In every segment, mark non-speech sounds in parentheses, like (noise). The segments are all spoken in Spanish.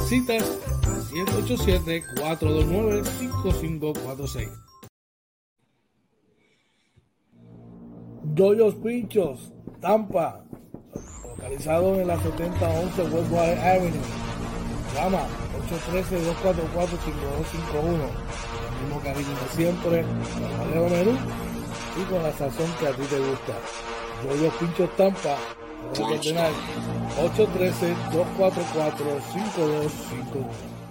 Citas 787-429-5546. Doyos Pinchos, Tampa, localizado en la 7011 Westwater Avenue. Llama 813-244-5251. El mismo cariño de siempre, con menú y con la sazón que a ti te gusta. Doyos Pinchos Tampa, 813-244-5251.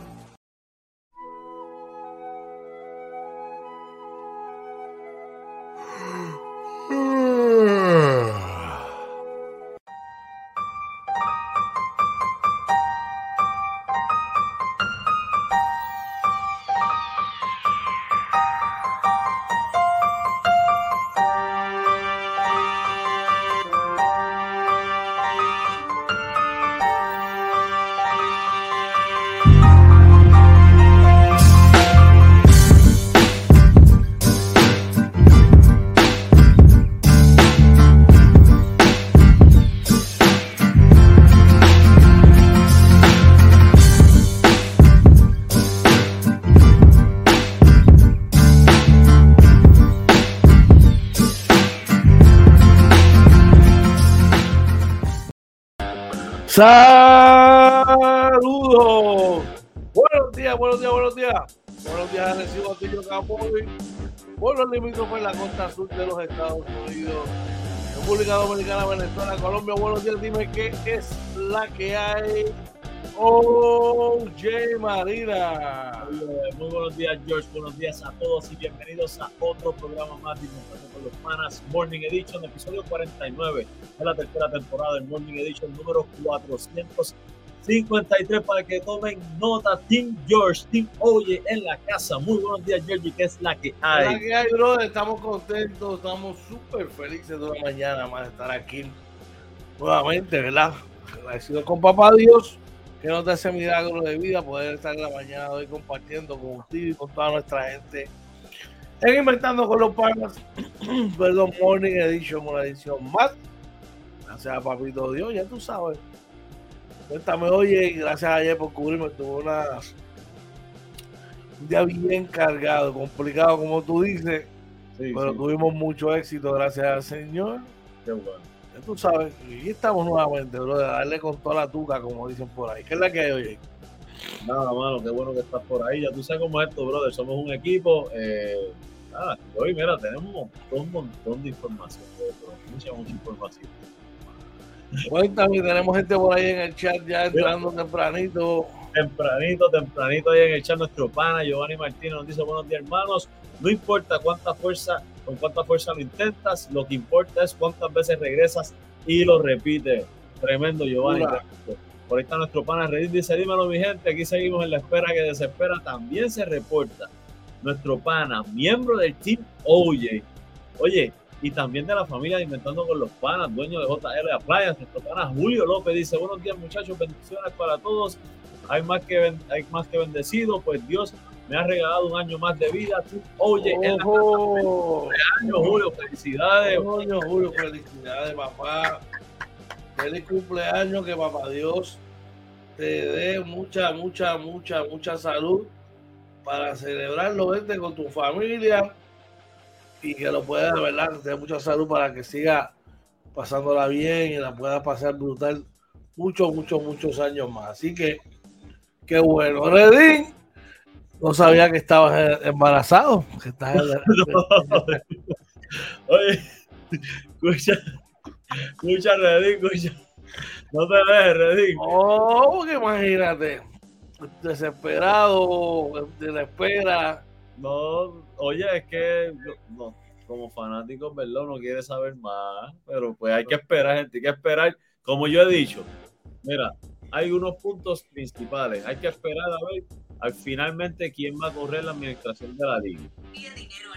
Saludos. Buenos días, buenos días, buenos días. Buenos días, recibo Antonio Capoy. Por los limítrofes en la costa sur de los Estados Unidos. República Dominicana, Venezuela, Colombia. Buenos días, dime qué es la que hay. OJ Marina. Muy buenos días, George. Buenos días a todos y bienvenidos a otro programa más de con los Panas Morning Edition, episodio 49 de la tercera temporada del Morning Edition número 453 para que tomen nota. Team George, Team Oye en la casa. Muy buenos días, George, que es la que hay. La que hay, brother. Estamos contentos, estamos súper felices de la mañana más de estar aquí nuevamente, ¿verdad? Agradecido con papá Dios que nos da ese milagro de vida, poder estar en la mañana hoy compartiendo con usted y con toda nuestra gente en Inventando con los Panas, (clears throat) perdón, Morning Edition, una edición más. Gracias a Papito Dios, ya tú sabes. Cuéntame, oye, gracias ayer por cubrirme, tuvo una, un día bien cargado, complicado, como tú dices, sí, pero sí. tuvimos mucho éxito, gracias al Señor. Qué bueno tú sabes, y estamos nuevamente, bro, de darle con toda la tuca, como dicen por ahí. ¿Qué es la que hay hoy? Nada, mano, qué bueno que estás por ahí. Ya tú sabes cómo es esto, brother. Somos un equipo. Eh, nada, hoy, mira, tenemos un montón, un montón de información, bro, mucha, mucha información. Cuéntame, tenemos gente por ahí en el chat ya entrando mira, tempranito. Tempranito, tempranito ahí en el chat. Nuestro pana Giovanni Martínez nos dice: Buenos días, hermanos. No importa cuánta fuerza, con cuánta fuerza lo intentas, lo que importa es cuántas veces regresas y lo repites. Tremendo, Giovanni. Por ahí está nuestro pana Reddit. Dice: Dímelo, mi gente. Aquí seguimos en la espera que desespera. También se reporta nuestro pana, miembro del Team Oye. Oye, y también de la familia Inventando con los Panas, dueño de JR Appliance, nuestro pana Julio López dice, buenos días muchachos, bendiciones para todos, hay más que, hay más que bendecido, pues Dios me ha regalado un año más de vida. Oye, Ojo. años, Julio, felicidades. Julio, Julio, felicidades, papá. Feliz cumpleaños, que papá Dios te dé mucha, mucha, mucha, mucha salud para celebrarlo, vente con tu familia y que lo puedas, ¿verdad? Tener mucha salud para que siga pasándola bien y la pueda pasar brutal muchos, muchos, muchos años más. Así que, qué bueno. Redín, no sabía que estabas embarazado. Que estás (laughs) Oye, escucha, escucha, Redín, escucha. No te ves, Redín. Oh, porque imagínate, desesperado, de la espera. No, oye, es que no, como fanáticos, ¿verdad? Uno quiere saber más, pero pues hay que esperar, gente, hay que esperar. Como yo he dicho, mira, hay unos puntos principales. Hay que esperar a ver al finalmente quién va a correr la administración de la liga.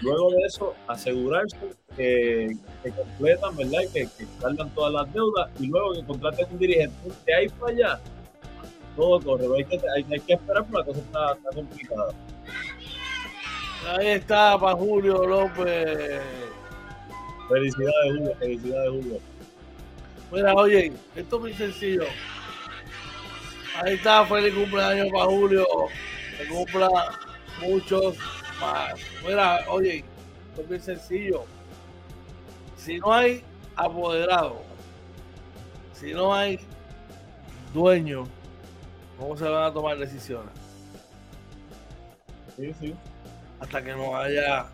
Luego de eso, asegurarse que, que completan, ¿verdad? Y que, que salgan todas las deudas y luego que contraten un dirigente. De ahí para allá, todo corre. Hay que, hay, hay que esperar porque la cosa está, está complicada. Ahí está para Julio López. Felicidades, Julio. Felicidades, Julio. Mira, oye, esto es muy sencillo. Ahí está, feliz cumpleaños para Julio. Que cumpla muchos más. Mira, oye, esto es sencillo. Si no hay apoderado, si no hay dueño, ¿cómo se van a tomar decisiones? Sí, sí. Hasta que no haya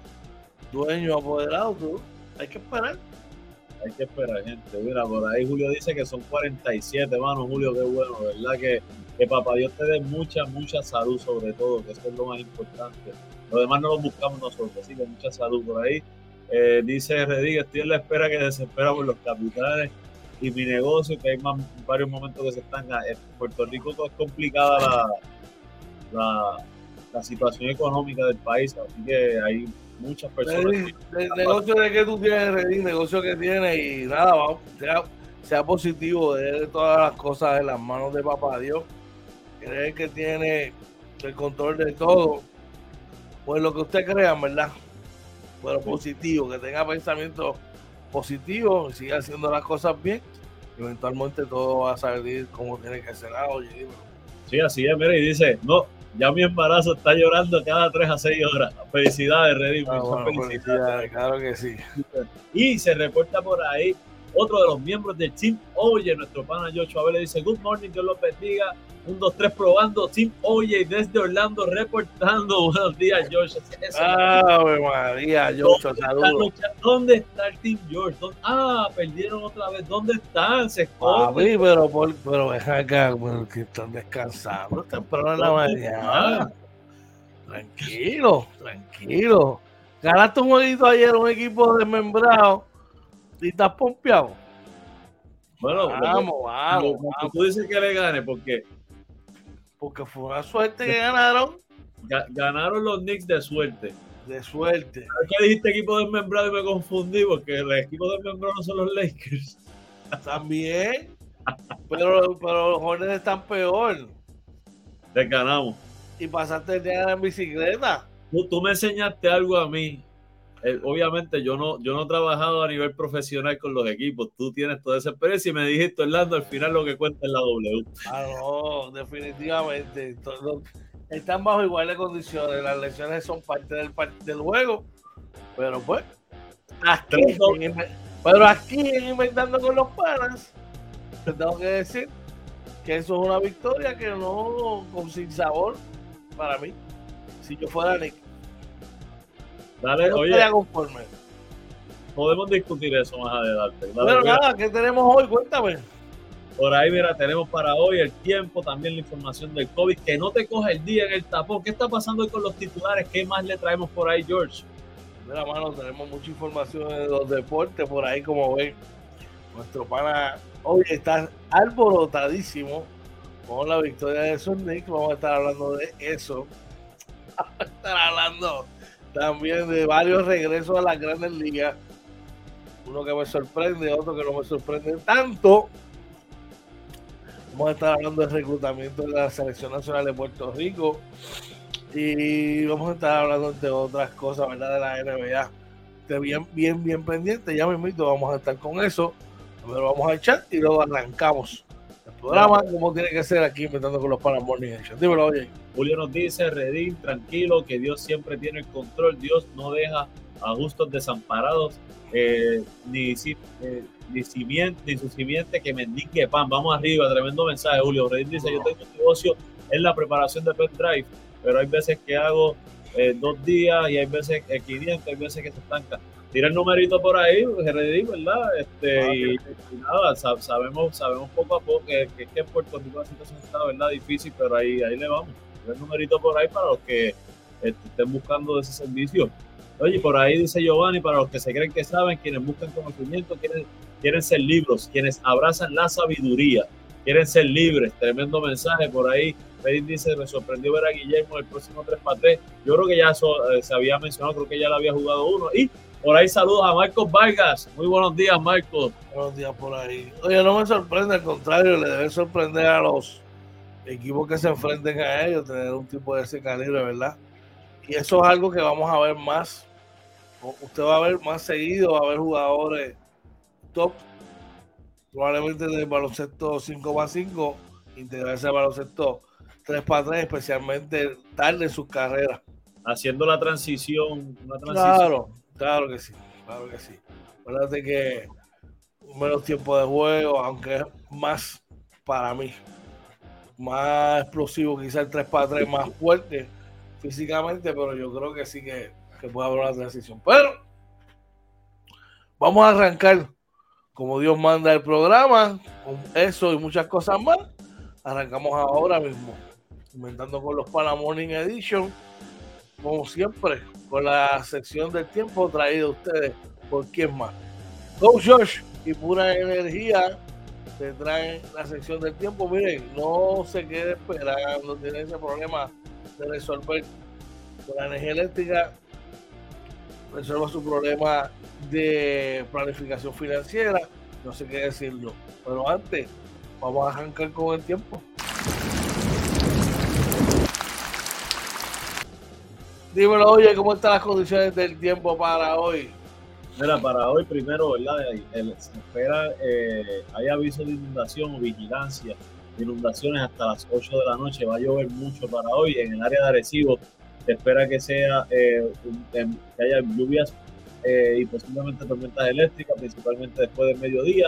dueño apoderado, tú, hay que esperar. Hay que esperar, gente. Mira, por ahí Julio dice que son 47, mano. Julio, qué bueno, ¿verdad? Que, que papá Dios te dé mucha, mucha salud, sobre todo, que eso es lo más importante. Lo demás no lo buscamos nosotros, así que mucha salud por ahí. Eh, dice Rediga, estoy en la espera que desespera por los capitales y mi negocio, que hay varios momentos que se están. En Puerto Rico es complicada la, la, la situación económica del país, así que hay muchas personas. El negocio de que tú tienes, Redín, negocio que tienes y nada, vamos, sea, sea positivo, de todas las cosas en las manos de papá Dios, creer que tiene el control de todo, pues lo que usted crea, ¿verdad? Pero positivo, que tenga pensamientos positivos y siga haciendo las cosas bien, eventualmente todo va a salir como tiene que ser. Ah, oye, Sí, así es, mira, y dice, no, ya mi embarazo está llorando cada 3 a 6 horas. Felicidades, Reddy. ah, bueno, felicidades. felicidades, claro que sí. Y se reporta por ahí otro de los miembros del Team Oye, nuestro pana Joshua Vélez dice, Good morning, Dios los bendiga. Un, dos, tres, probando. Team Oye desde Orlando reportando. (laughs) Buenos días, Josh. Eso- Ave María, Yocho, ¿Dónde está saludos. lucha- ¿Dónde está el Team George? ¿Dónde- Ah, perdieron otra vez. ¿Dónde están? Se esconden. Papi, pero, por, pero ven acá, pero que están descansando temprano en la mañana. Tranquilo, tranquilo. Ganaste un jueguito ayer, un equipo desmembrado y estás pompeado. Bueno, Vamos, lo vamos, vamos. tú dices que le gane porque Porque fue una suerte que ganaron ga- ganaron los Knicks de suerte. de suerte. ¿Por qué dijiste equipo desmembrado y me confundí? Porque los equipos desmembrados no son los Lakers. También. Pero, pero los Hornets están peor. Les ganamos. Y pasaste el día en bicicleta. Tú, tú me enseñaste algo a mí. Eh, obviamente yo no, yo no he trabajado a nivel profesional con los equipos. Tú tienes toda esa experiencia y me dijiste, Orlando, al final lo que cuenta es la W. Ah, no, definitivamente. Todo- están bajo iguales condiciones. Las lesiones son parte del, del juego. Pero pues, aquí, en pero aquí en Inventando con los Panas, te tengo que decir que eso es una victoria que no con sin sabor para mí. Si yo fuera Nick, Dale, no oye, conforme. podemos discutir eso más adelante. Dale, Pero mira, nada, ¿qué tenemos hoy? Cuéntame. por ahí, mira, tenemos para hoy el tiempo, también la información del COVID. Que no te coja el día en el tapón. ¿Qué está pasando hoy con los titulares? ¿Qué más le traemos por ahí, George? Mira, mano, tenemos mucha información de los deportes por ahí, como ven. Nuestro pana hoy está alborotadísimo con la victoria de Knicks. Vamos a estar hablando de eso. (laughs) Vamos a estar hablando también de varios regresos a las grandes ligas. uno que me sorprende, otro que no me sorprende tanto. Vamos a estar hablando del reclutamiento de la Selección Nacional de Puerto Rico y vamos a estar hablando de otras cosas, ¿verdad? De la NBA. Esté bien, bien, bien pendiente. Ya me invito, vamos a estar con eso. Pero vamos a echar y luego arrancamos programa como tiene que ser aquí inventando con los Panas Morning Dímelo, oye. Julio nos dice, Redín, tranquilo, que Dios siempre tiene el control. Dios no deja a justos desamparados, eh, ni, eh, ni, simiente, ni su simiente que mendique pan. Vamos arriba, tremendo mensaje, Julio. Redín dice, yo tengo un negocio en la preparación de pen drive pero hay veces que hago eh, dos días y hay veces que 500, hay veces que se estanca. Tira el numerito por ahí, ¿verdad? Este, ah, y, nada, sabemos, sabemos poco a poco que, que, que en Puerto Rico la situación está, ¿verdad? Difícil, pero ahí, ahí le vamos. Tira el numerito por ahí para los que este, estén buscando ese servicio. Oye, por ahí dice Giovanni, para los que se creen que saben, quienes buscan conocimiento, quieren, quieren ser libros, quienes abrazan la sabiduría, quieren ser libres. Tremendo mensaje por ahí. Félix dice, me sorprendió ver a Guillermo el próximo 3 para 3. Yo creo que ya eso eh, se había mencionado, creo que ya le había jugado uno. Y por ahí saludos a Marcos Vargas. Muy buenos días, Marcos. Buenos días por ahí. Oye, no me sorprende, al contrario, le debe sorprender a los equipos que se enfrenten a ellos tener un tipo de ese calibre, ¿verdad? Y eso es algo que vamos a ver más. Usted va a ver más seguido, va a ver jugadores top, probablemente del baloncesto 5 más 5, integrarse al baloncesto 3 para 3, especialmente tarde en sus carreras. Haciendo la transición, una transición. Claro, claro que sí, claro que sí. Acuérdate que menos tiempo de juego, aunque es más para mí, más explosivo, quizás el 3 para 3 más fuerte físicamente, pero yo creo que sí que, que puede haber una transición. Pero vamos a arrancar como Dios manda el programa, con eso y muchas cosas más. Arrancamos ahora mismo inventando con los Pana Morning Edition, como siempre, con la sección del tiempo traída a ustedes por quién más. Coach Josh y pura energía te traen la sección del tiempo. Miren, no se quede esperando, tiene ese problema de resolver con la energía eléctrica. Resuelva su problema de planificación financiera. No sé qué decirlo. Pero antes, vamos a arrancar con el tiempo. Dímelo, oye, ¿cómo están las condiciones del tiempo para hoy? Mira, para hoy primero, ¿verdad? se espera, eh, hay aviso de inundación o vigilancia de inundaciones hasta las 8 de la noche. Va a llover mucho para hoy. En el área de Arecibo se espera que sea eh, que haya lluvias eh, y posiblemente tormentas eléctricas, principalmente después del mediodía.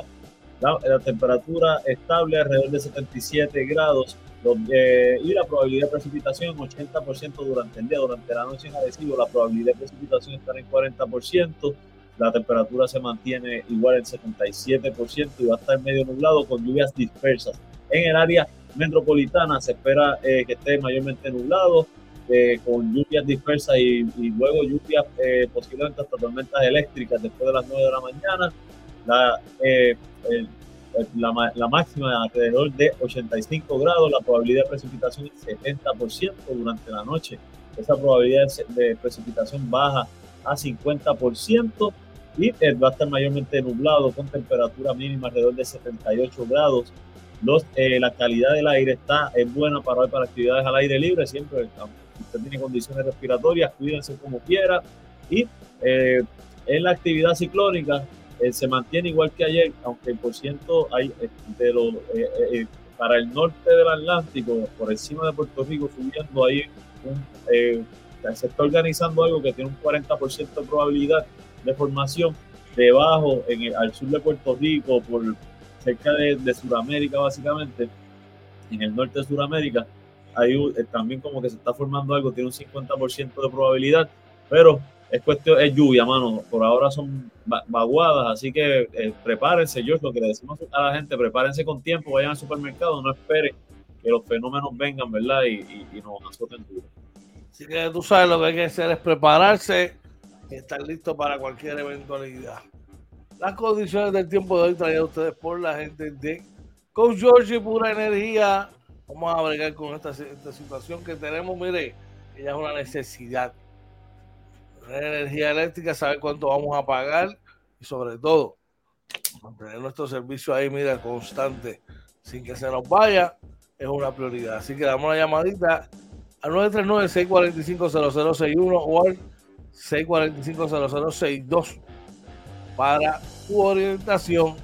La, la temperatura estable alrededor de 77 grados y la probabilidad de precipitación 80% durante el día, durante la noche en Arecibo la probabilidad de precipitación está en 40%, la temperatura se mantiene igual en 77% y va a estar medio nublado con lluvias dispersas. En el área metropolitana se espera eh, que esté mayormente nublado, eh, con lluvias dispersas y, luego lluvias eh, posiblemente hasta tormentas eléctricas después de las 9 de la mañana. La, la, la, máxima alrededor de 85 grados, la probabilidad de precipitación es 70% durante la noche. Esa probabilidad de precipitación baja a 50% y eh, va a estar mayormente nublado con temperatura mínima alrededor de 78 grados. Los, eh, la calidad del aire está es buena para hoy para actividades al aire libre, siempre usted tiene condiciones respiratorias, cuídense como quiera. Y eh, en la actividad ciclónica, eh, se mantiene igual que ayer, aunque el por ciento hay eh, de lo, eh, para el norte del Atlántico, por encima de Puerto Rico, subiendo ahí, se está organizando algo que tiene un 40% de probabilidad de formación debajo, en el, al sur de Puerto Rico, por cerca de, de Sudamérica básicamente, en el norte de Sudamérica, hay también como que se está formando algo, tiene un 50% de probabilidad, pero es cuestión, es lluvia, mano. Por ahora son vaguadas, así que eh, prepárense, yo lo que le decimos a la gente, prepárense con tiempo, vayan al supermercado, no esperen que los fenómenos vengan, ¿verdad? Y, y, nos azoten duro. Así que tú sabes lo que hay que hacer es prepararse y estar listo para cualquier eventualidad. Las condiciones del tiempo de hoy traídas a ustedes por la gente de Coach George y Pura Energía. Vamos a bregar con esta, esta situación que tenemos, mire, ella es una necesidad energía eléctrica, saber cuánto vamos a pagar. y sobre todo mantener nuestro servicio ahí, mira, constante, sin que se nos vaya, es una prioridad. Así que damos una llamadita al 939-645-0061 o al 645-0062 para tu orientación.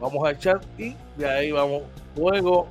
Vamos a echar y de ahí vamos luego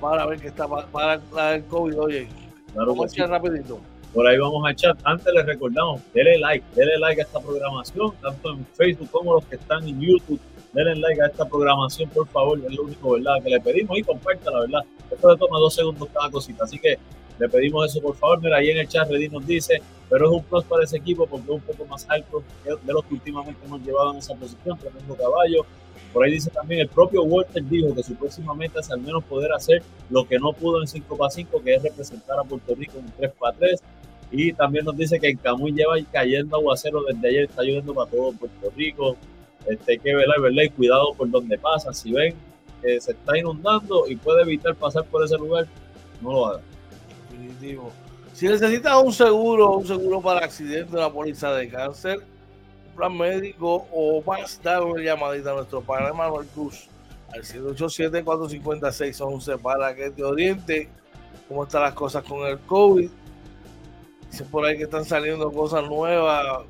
para ver qué está para, el COVID. Oye, vamos a echar rapidito. Por ahí vamos a echar. Antes les recordamos, denle like, denle like a esta programación, tanto en Facebook como los que están en YouTube. Denle like a esta programación, por favor, es lo único ¿verdad? que le pedimos y comparta, la verdad. Esto le toma dos segundos cada cosita, así que le pedimos eso, por favor. Mira, ahí en el chat Reddy nos dice, pero es un plus para ese equipo porque es un poco más alto de los que últimamente hemos llevado en esa posición, tremendo caballo. Por ahí dice también, el propio Walter dijo que su próxima meta es al menos poder hacer lo que no pudo en 5 para 5, que es representar a Puerto Rico en 3 para 3. Y también nos dice que en Camuy lleva cayendo aguacero desde ayer, está lloviendo para todo Puerto Rico. Este, hay que velar, ¿verdad? Y cuidado por donde pasa. Si ven que se está inundando y puede evitar pasar por ese lugar, no lo hagan. Definitivo. Si necesitas un seguro, un seguro para accidente, una póliza de cáncer, plan médico o más, dar una llamadita a nuestro padre Manuel Cruz al 787-456-11 para que te oriente cómo están las cosas con el COVID. Dice por ahí que están saliendo cosas nuevas.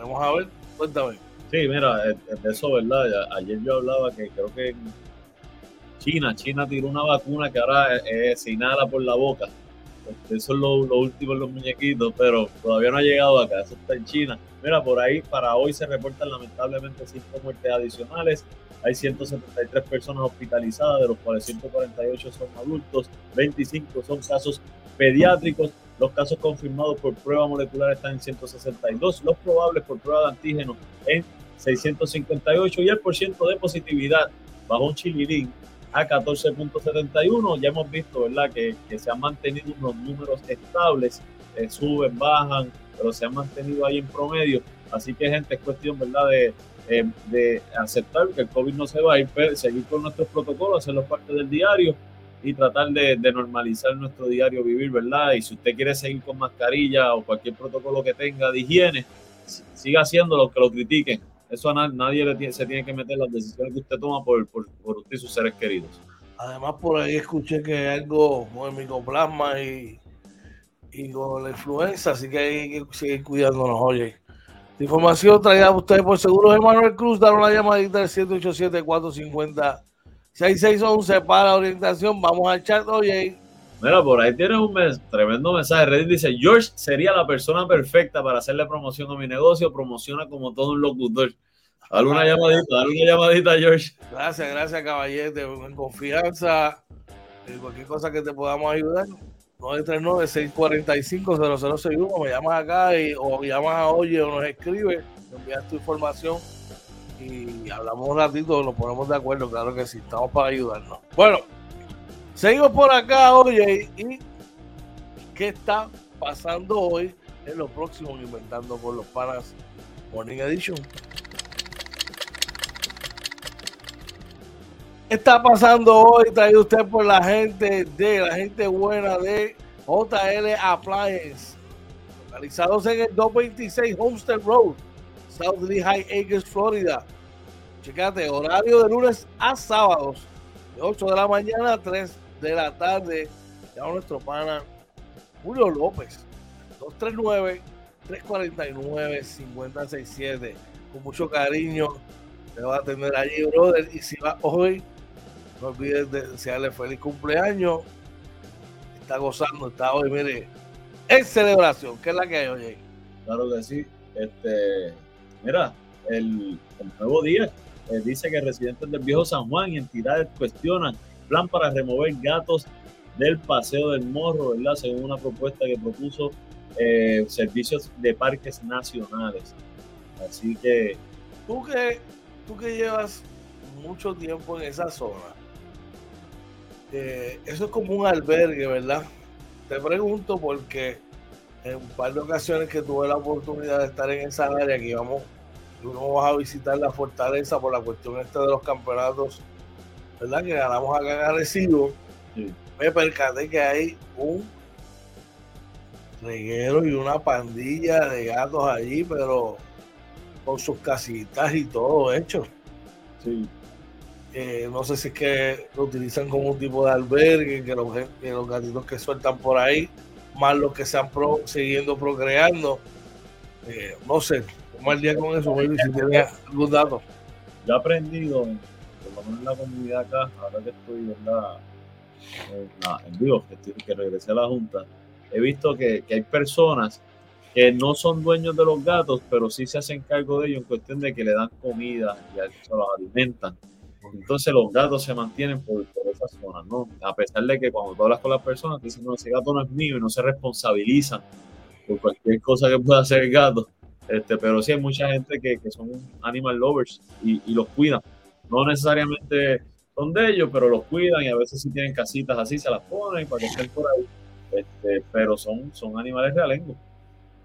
Vamos a ver, cuéntame. Sí, mira, eso, ¿verdad? Ayer yo hablaba que creo que China, China tiró una vacuna que ahora eh, se inhala por la boca. Eso es lo, último en los muñequitos, pero todavía no ha llegado acá. Eso está en China. Mira, por ahí para hoy se reportan lamentablemente cinco muertes adicionales. Hay 173 personas hospitalizadas, de los cuales 148 son adultos, 25 son casos pediátricos. Los casos confirmados por prueba molecular están en 162, los probables por prueba de antígeno en 658 y el porcentaje de positividad bajo un chililín a 14.71. Ya hemos visto, ¿verdad?, que, se han mantenido unos números estables, eh, suben, bajan, pero se han mantenido ahí en promedio. Así que, gente, es cuestión, ¿verdad?, de, eh, de aceptar que el COVID no se va a ir, seguir con nuestros protocolos, hacerlos parte del diario y tratar de, de, normalizar nuestro diario vivir, ¿verdad? Y si usted quiere seguir con mascarilla o cualquier protocolo que tenga de higiene, siga haciéndolo, que lo critiquen. Eso a nadie le se tiene que meter las decisiones que usted toma por, por, por, usted y sus seres queridos. Además, por ahí escuché que hay algo con el micoplasma y, y con la influenza, así que hay que seguir cuidándonos, oye. La información traída a ustedes por Seguros Emanuel Cruz, dar una llamadita al 787-450-6611 para orientación. Vamos al chat, oye. Mira, por ahí tienes un tremendo mensaje. Reddit dice, George sería la persona perfecta para hacerle promoción a mi negocio. Promociona como todo un locutor. Alguna llamadita, alguna llamadita, George. Gracias, gracias, caballete. En confianza. En cualquier cosa que te podamos ayudar. 939-645-0061. Me llamas acá y, o llamas a Oye o nos escribe. envías tu información y hablamos un ratito. Nos ponemos de acuerdo. Claro que sí. Estamos para ayudarnos. Bueno. Seguimos por acá, oye, y ¿qué está pasando hoy en lo próximo Inventando con los Panas Morning Edition? ¿Qué está pasando hoy? Traído usted por la gente de la gente buena de JL Appliance, localizados en el 226 Homestead Road, South High Acres, Florida. Checate, horario de lunes a sábados, de 8 de la mañana a 3 de la tarde. Ya nuestro pana Julio López, 239-349-5067. Con mucho cariño te va a atender allí, brother. Y si va hoy, no olvides de desearle feliz cumpleaños. Está gozando, está hoy, mire, en celebración. ¿Qué es la que hay hoy? Claro que sí. Este, mira, el, nuevo día eh, dice que residentes del viejo San Juan y entidades cuestionan plan para remover gatos del Paseo del Morro, ¿verdad? Según una propuesta que propuso eh, Servicios de Parques Nacionales. Así que... Tú que, tú que llevas mucho tiempo en esa zona, eh, eso es como un albergue, ¿verdad? Te pregunto porque en un par de ocasiones que tuve la oportunidad de estar en esa área, que íbamos, no vas a visitar la fortaleza por la cuestión esta de los campeonatos ¿verdad? Que ganamos acá en Arecibo, me percaté que hay un reguero y una pandilla de gatos allí, pero con sus casitas y todo hecho. Sí. Eh, no sé si es que lo utilizan como un tipo de albergue, que los, que los gatitos que sueltan por ahí, más los que se han pro, siguiendo procreando. Eh, no sé, ¿cómo el día con eso? Baby, si tienes algún dato. Yo he aprendido, en la comunidad acá, ahora que estoy en la, en, la, en vivo, que, estoy- que regresé a la Junta, he visto que, que hay personas que no son dueños de los gatos, pero sí se hacen cargo de ellos en cuestión de que le dan comida y se los alimentan. Entonces los gatos se mantienen por, por esas zonas, ¿no? A pesar de que cuando tú hablas con las personas, te dicen, no, ese gato no es mío y no se responsabilizan por cualquier cosa que pueda hacer el gato. Este, pero sí hay mucha gente que, que son animal lovers y, y los cuidan. No necesariamente son de ellos, pero los cuidan y a veces si tienen casitas así se las ponen para que estén por ahí. Este, pero son, son animales realengos.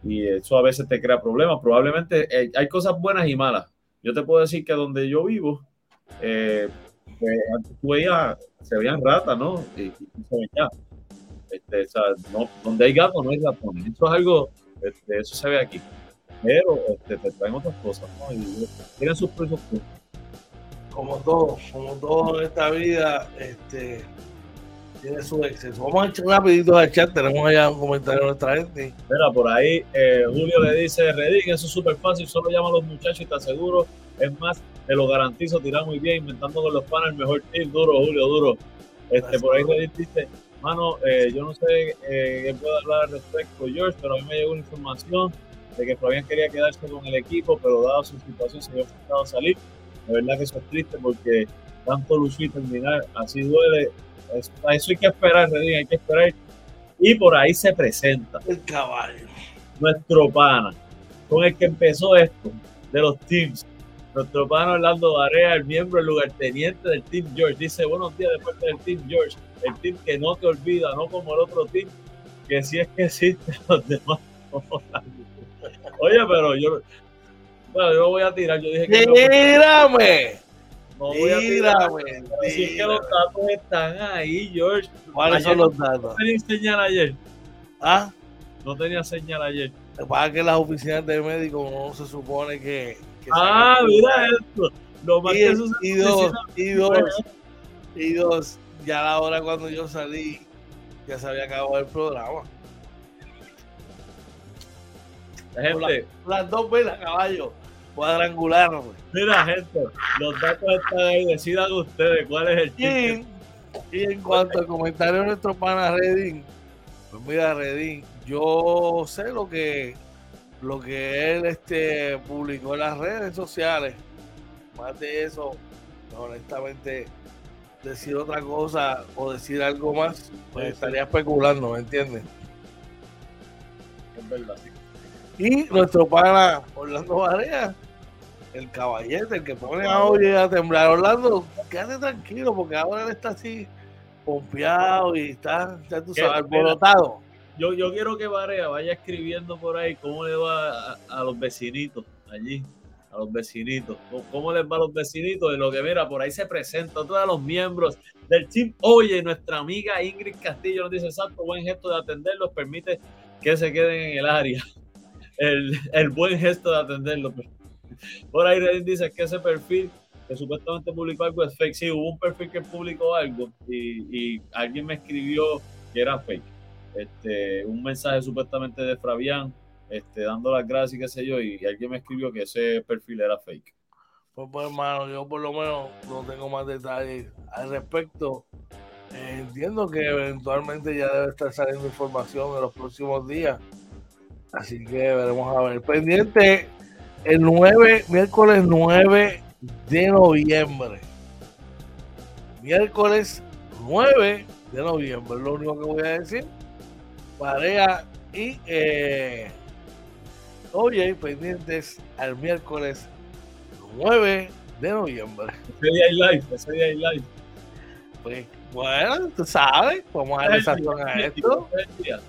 Y eso a veces te crea problemas. Probablemente eh, hay cosas buenas y malas. Yo te puedo decir que donde yo vivo, eh, pues, antes tú veías, se veían ratas, ¿no? Y, y se veía. Este, o sea, no, donde hay gatos no hay ratones. Eso es algo, este, eso se ve aquí. Pero este, te traen otras cosas, ¿no? Y tienen sus precios. Como todo, como todo en esta vida, este tiene su exceso. Vamos a echar rapidito al chat, tenemos allá un comentario de nuestra gente. Mira, por ahí eh, Julio le dice, Redín, eso es súper fácil, solo llama a los muchachos y te aseguro. Es más, te lo garantizo, tirar muy bien, inventando con los panes el mejor team, duro, Julio, duro. Este, por ahí Redín dice, mano, eh, yo no sé eh, qué puedo hablar al respecto, George, pero a mí me llegó una información de que Fabián quería quedarse con el equipo, pero dada su situación se había a salir. De verdad que eso es triste porque tanto luchar y terminar así duele. Es- a eso hay que esperar, Redín, hay que esperar. Y por ahí se presenta El caballo. nuestro pana, con el que empezó esto, de los teams. Nuestro pana Orlando Barea, el miembro, el lugarteniente del Team George, dice buenos días de parte del Team George, el team que no te olvida, no como el otro team, que si es que existe, los demás no. (laughs) Oye, pero yo, bueno, yo lo voy a tirar, yo dije que no, ¡Tírame! no voy a tirar. ¡Tírame! Si es que los datos están ahí, George. ¿Cuáles son los datos? No tenía señal ayer. ¿Ah? No tenía señal ayer. Lo que pasa es que las oficinas de médicos no se supone que. que Ah, mira esto. Lo más Y, que eso y se dos, y dos, y dos, ya a la hora cuando yo salí, ya se había acabado el programa. Gente, Las dos velas, caballo, cuadrangular. güey. mira, gente, los datos están ahí. Decidan ustedes cuál es el chiste. Y, y en cuanto al comentario de nuestro pana Redín, pues mira, Redín, yo sé lo que lo que él este publicó en las redes sociales. Más de eso, honestamente, decir otra cosa o decir algo más, pues sí. estaría especulando, ¿me entiendes? Es verdad. Y nuestro pana Orlando Barea, el caballete, el que pone a oye a temblar. Orlando, quédate tranquilo, porque ahora él está así pompeado y está, ya tú sabes, alborotado. Yo, yo quiero que Varea vaya escribiendo por ahí cómo le va a, a los vecinitos allí. A los vecinitos. ¿Cómo- ¿Cómo les va a los vecinitos? De lo que mira, por ahí se presenta todos los miembros del team. Oye, nuestra amiga Ingrid Castillo nos dice: Santo, buen gesto de atenderlos, permite que se queden en el área. (laughs) El, el buen gesto de atenderlos. Por ahí Reddit dice que ese perfil que supuestamente publicó algo es fake. Sí, hubo un perfil que publicó algo y, y alguien me escribió que era fake. Este, un mensaje supuestamente de Fabián, este, dando las gracias y qué sé yo, y alguien me escribió que ese perfil era fake. Pues, pues, hermano, yo por lo menos no tengo más detalles al respecto. Eh, entiendo que eventualmente ya debe estar saliendo información en los próximos días. Así que veremos a ver. Pendiente el 9, miércoles 9 de noviembre. Miércoles 9 de noviembre, es lo único que voy a decir. Parea y eh, oye, pendientes al miércoles 9 de noviembre. Ese día hay live, ese día hay live. Pues bueno, tú sabes, vamos a darle a esto. Ese es el día.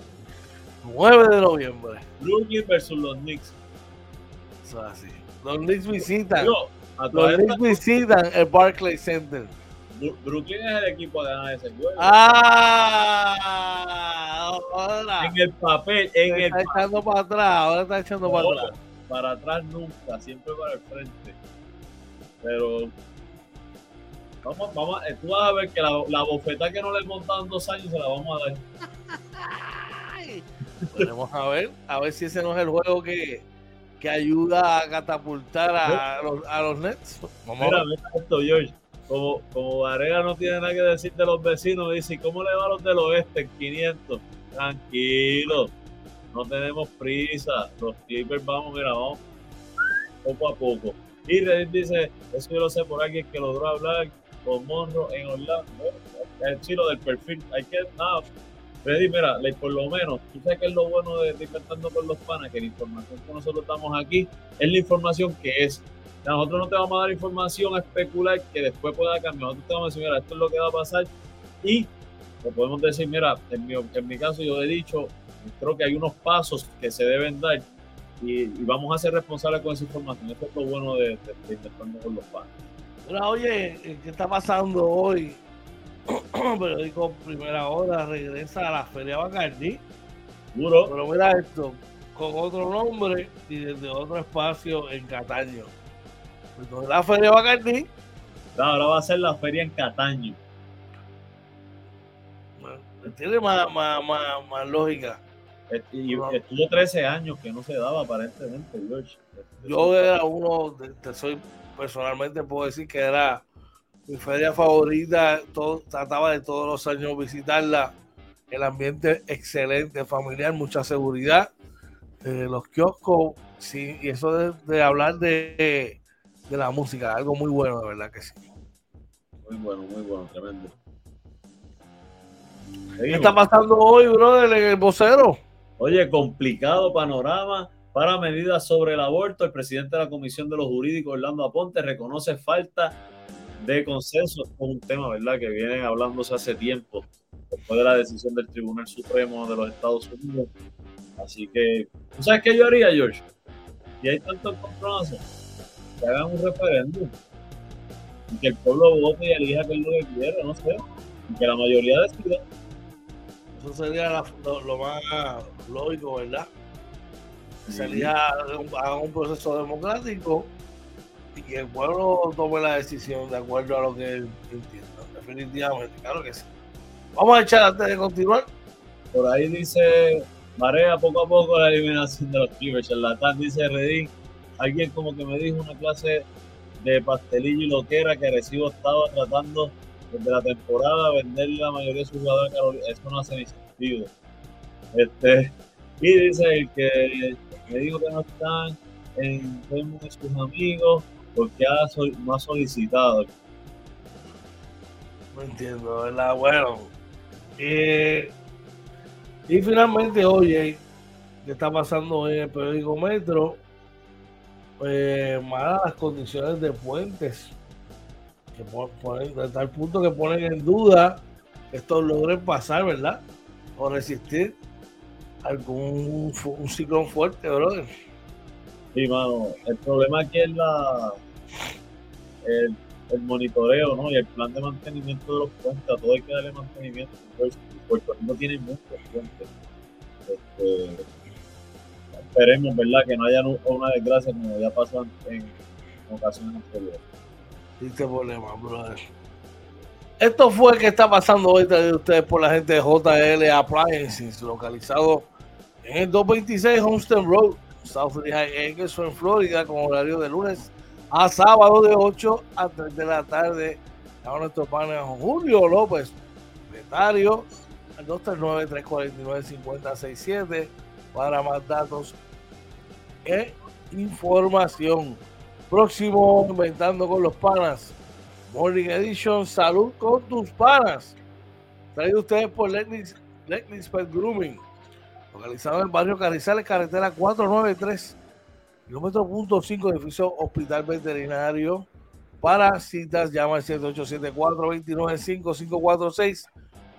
9 de noviembre. Brooklyn versus los Knicks. Eso es así. Los Knicks visitan. Yo, a todas Los Knicks visitan el Barclays Center. Brooklyn es el equipo a ganar ese juego. ¡Ah! Ahora. en el papel, en el está echando para atrás, ahora está echando para atrás. para atrás nunca, siempre para el frente. Pero vamos, vamos, eh, tú vas a ver que la, la bofeta que no le he montado en dos años se la vamos a dar. (laughs) Vamos a ver, a ver si ese no es el juego que, que ayuda a catapultar a, los, a los Nets. Vamos mira, mira esto, George. Como, como Varela no tiene nada que decir de los vecinos, dice, ¿cómo le va a los del oeste en 500? Tranquilo, no tenemos prisa. Los Clippers vamos, mira, vamos poco a poco. Y Reddit dice, eso yo lo sé por alguien que logró hablar con Monro en Orlando. El chilo del perfil. Hay que, nada, Freddy, mira, por lo menos, tú sabes que es lo bueno de, de con los panas, que la información que nosotros damos aquí es la información que es. Nosotros no te vamos a dar información especular que después pueda cambiar. Nosotros te vamos a decir, mira, esto es lo que va a pasar. Y le podemos decir, mira, en mi, caso yo he dicho, creo que hay unos pasos que se deben dar y, vamos a ser responsables con esa información. Esto es lo bueno de, de, con los panas. Mira, oye, ¿qué está pasando hoy? (coughs) periódico Primera Hora regresa a la Feria Bacardi. Pero mira esto, con otro nombre y desde otro espacio en Cataño. Entonces, la Feria Bacardi. ahora va a ser la feria en Cataño. Tiene más, más, más, lógica. Y estuvo 13 años que no se daba aparentemente, George. Yo era uno, te soy personalmente puedo decir que era mi feria favorita, todo, trataba de todos los años visitarla. El ambiente excelente, familiar, mucha seguridad. Eh, los kioscos, sí, y eso de, hablar de, la música, algo muy bueno, de verdad que sí. Muy bueno, muy bueno, tremendo. ¿Qué está pasando hoy, brother, en el vocero? Oye, complicado panorama para medidas sobre el aborto. El presidente de la Comisión de los Jurídicos, Orlando Aponte, reconoce falta de consenso es un tema, ¿verdad?, que vienen hablándose hace tiempo, después de la decisión del Tribunal Supremo de los Estados Unidos. Así que, ¿tú sabes qué yo haría, George? Si hay tantos compromisos, que hagan un referéndum y que el pueblo vote y elija qué es lo que quiere, no sé, y que la mayoría decida. Eso sería lo, más lógico, ¿verdad? Sería hagan un proceso democrático y el pueblo tome la decisión de acuerdo a lo que entienda. Definitivamente, claro que sí. Vamos a echar antes de continuar. Por ahí dice Marea poco a poco la eliminación de los Clippers. Charlatán dice Redín. Alguien como que me dijo una clase de pastelillo y loquera que Recibo estaba tratando desde la temporada vender la mayoría de sus jugadores a Carolina. Eso no hace ni sentido. Este, y dice el que me dijo que no están en Facebook de sus amigos porque ha, no ha solicitado. No entiendo, ¿verdad? Bueno. Eh, y finalmente, oye, ¿qué está pasando en el periódico Metro? Eh, malas las condiciones de puentes, que ponen, de tal punto que ponen en duda que estos logren pasar, ¿verdad? O resistir algún un ciclón fuerte, brother. Sí, mano, el problema aquí es la, el, monitoreo ¿no? y el plan de mantenimiento de los puentes. Todo hay que darle mantenimiento. Pues, Puerto Rico tiene muchos. Este, esperemos, ¿verdad? Que no haya una desgracia como ya pasó en, ocasiones anteriores. Este problema, brother. Esto fue que está pasando hoy de ustedes por la gente de JL Appliances, localizado en el 226 Homestead Road, South High Acres, en Florida, con horario de lunes a sábado de 8 a 3 de la tarde. A nuestro panel Julio López, secretario, al 239-349-5067 para más datos e información. Próximo Inventando con los Panas, Morning Edition, Salud con tus Panas. Traído ustedes por Letnis, Pet Grooming, localizado en el barrio Carrizales, carretera 493 kilómetro punto 5, edificio Hospital Veterinario. Para citas, llama al 7874-295-546.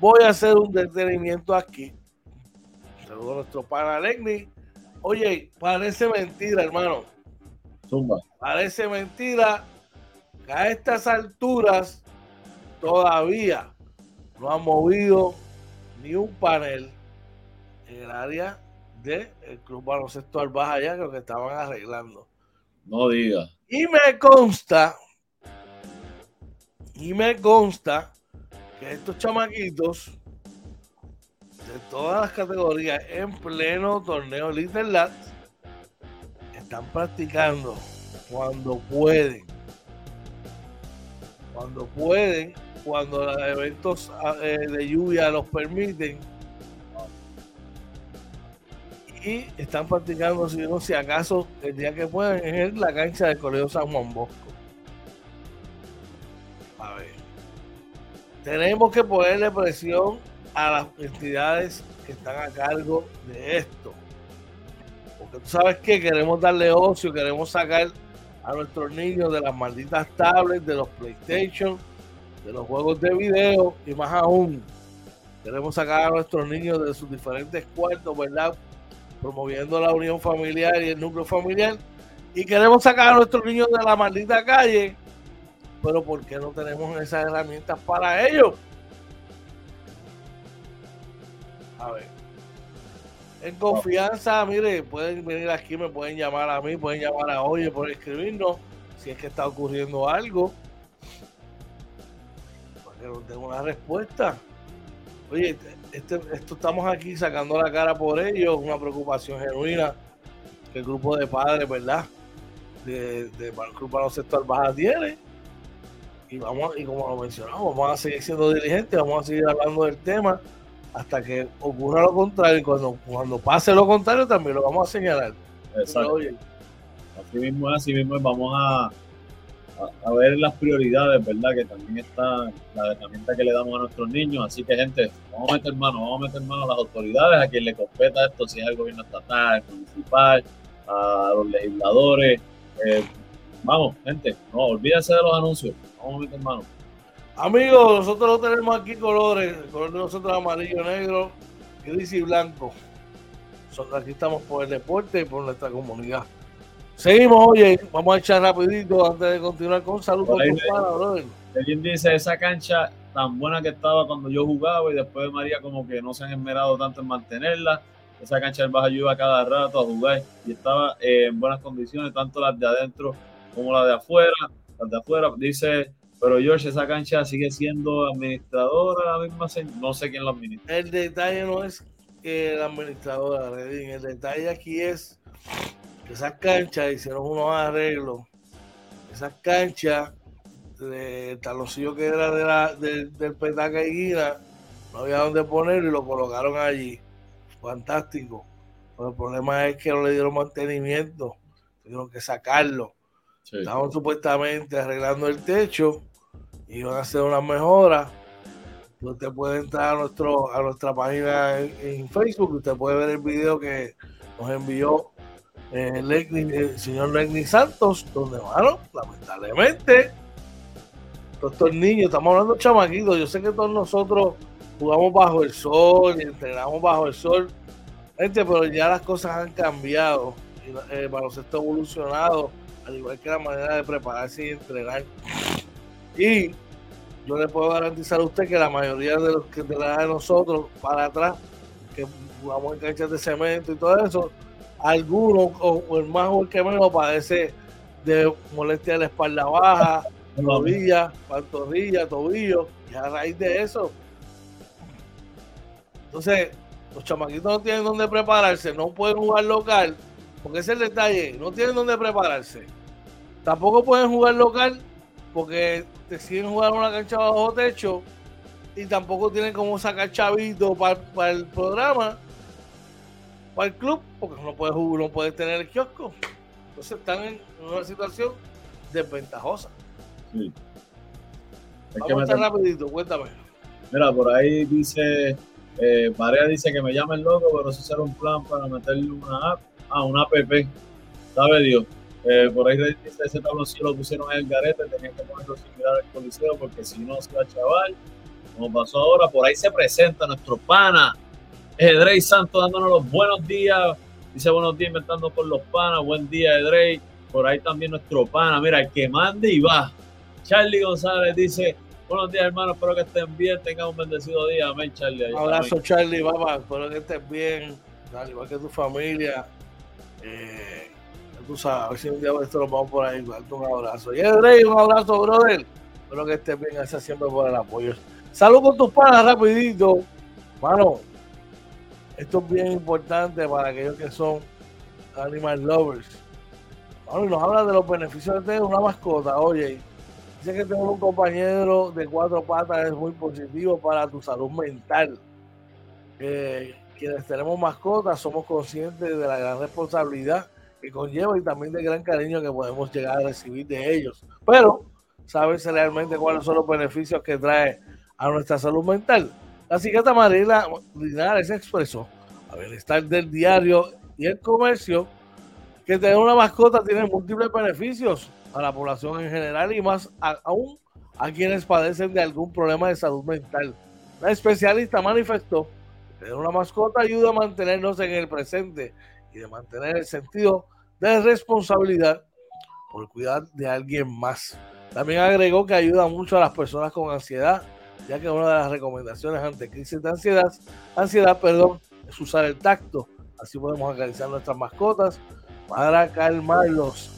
Voy a hacer un detenimiento aquí. Saludos a nuestro pana Legni. Oye, parece mentira, hermano. Zumba. Parece mentira que a estas alturas todavía no han movido ni un panel en el área del Club Baloncesto Albaja allá, que que estaban arreglando. No diga. Y me consta, y me consta que estos chamaquitos de todas las categorías en pleno torneo Little Lat están practicando cuando pueden. Cuando pueden, cuando los eventos eh, de lluvia los permiten. Y están practicando, si no, si acaso, el día que pueden, en la cancha del Colegio San Juan Bosco. A ver. Tenemos que ponerle presión a las entidades que están a cargo de esto. Porque tú sabes que queremos darle ocio, queremos sacar a nuestros niños de las malditas tablets, de los PlayStation, de los juegos de video y más aún. Queremos sacar a nuestros niños de sus diferentes cuartos, ¿verdad? Promoviendo la unión familiar y el núcleo familiar. Y queremos sacar a nuestros niños de la maldita calle. Pero ¿por qué no tenemos esas herramientas para ellos? A ver. En confianza, mire, pueden venir aquí, me pueden llamar a mí, pueden llamar a Oye, pueden escribirnos si es que está ocurriendo algo. Para que nos den una respuesta. Oye, este, esto estamos aquí sacando la cara por ellos, una preocupación genuina que el grupo de padres, ¿verdad? De, de, del Grupo Baloncesto Baja tiene. Y vamos, y como lo mencionamos, vamos a seguir siendo diligentes, vamos a seguir hablando del tema hasta que ocurra lo contrario y cuando, cuando pase lo contrario también lo vamos a señalar. Exacto. Así mismo es, así mismo vamos a, a, ver las prioridades, ¿verdad? Que también está la herramienta que le damos a nuestros niños. Así que, gente, vamos a meter mano, vamos a meter mano a las autoridades, a quien le competa esto, si es el gobierno estatal, municipal, a los legisladores. Eh, vamos, gente, no olvídense de los anuncios, vamos a meter mano. Amigos, nosotros tenemos aquí colores, el color de nosotros amarillo, negro, gris y blanco. Aquí estamos por el deporte y por nuestra comunidad. Seguimos, oye, vamos a echar rapidito antes de continuar con saludos. Alguien dice, esa cancha tan buena que estaba cuando yo jugaba y después de María como que no se han esmerado tanto en mantenerla. Esa cancha del Baja ayuda cada rato a jugar y estaba en buenas condiciones, tanto las de adentro como las de afuera. Las de afuera, dice pero George, esa cancha sigue siendo administradora, la misma, no sé quién la administra. El detalle no es que la administradora, Redín, el detalle aquí es esas canchas hicieron unos arreglos. Esas canchas, el taloncillo que era de la, del petaca y guina, no había dónde ponerlo y lo colocaron allí. Fantástico. Pero el problema es que no le dieron mantenimiento, tuvieron que sacarlo. Estaban supuestamente arreglando el techo y van a hacer una mejora. Usted puede entrar a, nuestro, a nuestra página en, Facebook, usted puede ver el video que nos envió eh, el señor Legni Santos, donde, bueno, lamentablemente, todos estos niños, estamos hablando de chamaquitos, yo sé que todos nosotros jugamos bajo el sol y entrenamos bajo el sol, gente, pero ya las cosas han cambiado, y el baloncesto ha evolucionado al igual que la manera de prepararse y entrenar. Y yo le puedo garantizar a usted que la mayoría de los que de la de nosotros para atrás, que jugamos en canchas de cemento y todo eso, algunos, o, el más o el que menos, padece de molestia de la espalda baja, (laughs) rodilla, pantorrilla, tobillo, y a raíz de eso. Entonces, los chamaquitos no tienen dónde prepararse, no pueden jugar local, porque ese es el detalle, no tienen dónde prepararse. Tampoco pueden jugar local porque deciden jugar una cancha bajo techo y tampoco tienen como sacar chavito para, el programa, para el club, porque no puede jugar, no puede tener el kiosco. Entonces están en una situación desventajosa. Sí. Vamos a estar rapidito, cuéntame. Mira, por ahí dice, eh, Marea dice que me llama el loco, pero eso será un plan para meterle una app, ah, una app, sabe Dios. Eh, por ahí dice ese tabloncillo lo pusieron en el garete, tenían que ponerlo similar al coliseo porque si no se va chaval. Como pasó ahora, por ahí se presenta nuestro pana, Edrey Santos, dándonos los buenos días. Dice buenos días inventando con los panas. Buen día, Edrey. Por ahí también nuestro pana, mira, el que mande y va. Charlie González dice, buenos días, hermano, espero que estén bien, tengan un bendecido día. Amén, Charlie. Un abrazo, Charlie, papá, espero que estén bien al igual que tu familia. Eh, tú sabes, a ver si un día esto lo vamos por ahí. Un abrazo. Y Rey, un abrazo, brother. Espero que estés bien. Gracias siempre por el apoyo. Salud con tus panas, rapidito. Mano, esto es bien importante para aquellos que son animal lovers. Mano, nos habla de los beneficios de una mascota. Oye, dice que tener un compañero de cuatro patas es muy positivo para tu salud mental. Eh, quienes tenemos mascotas somos conscientes de la gran responsabilidad que conlleva y también del gran cariño que podemos llegar a recibir de ellos. Pero, ¿sabes realmente cuáles son los beneficios que trae a nuestra salud mental? La psiquiatra Mariela Linares expresó a bienestar del diario y el comercio que tener una mascota tiene múltiples beneficios a la población en general y más aún a quienes padecen de algún problema de salud mental. La especialista manifestó Tener una mascota ayuda a mantenernos en el presente y de mantener el sentido de responsabilidad por cuidar de alguien más. También agregó que ayuda mucho a las personas con ansiedad, ya que una de las recomendaciones ante crisis de ansiedad, ansiedad, perdón, es usar el tacto. Así podemos acariciar nuestras mascotas para calmarlos.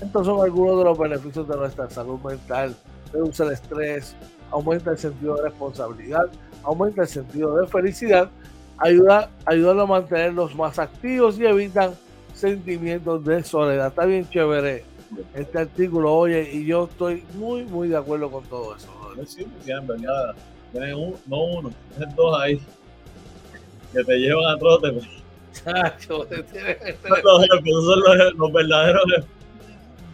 Estos son algunos de los beneficios de nuestra salud mental. Reduce el estrés, aumenta el sentido de responsabilidad, aumenta el sentido de felicidad, ayuda, ayuda a mantenerlos más activos y evitan sentimientos de soledad. Está bien chévere este artículo, oye, y yo estoy muy, muy de acuerdo con todo eso. Sí, en verdad, tienen un, no uno, tienen dos ahí que te llevan a trote. Chacho, (laughs) este los, son los, los verdaderos.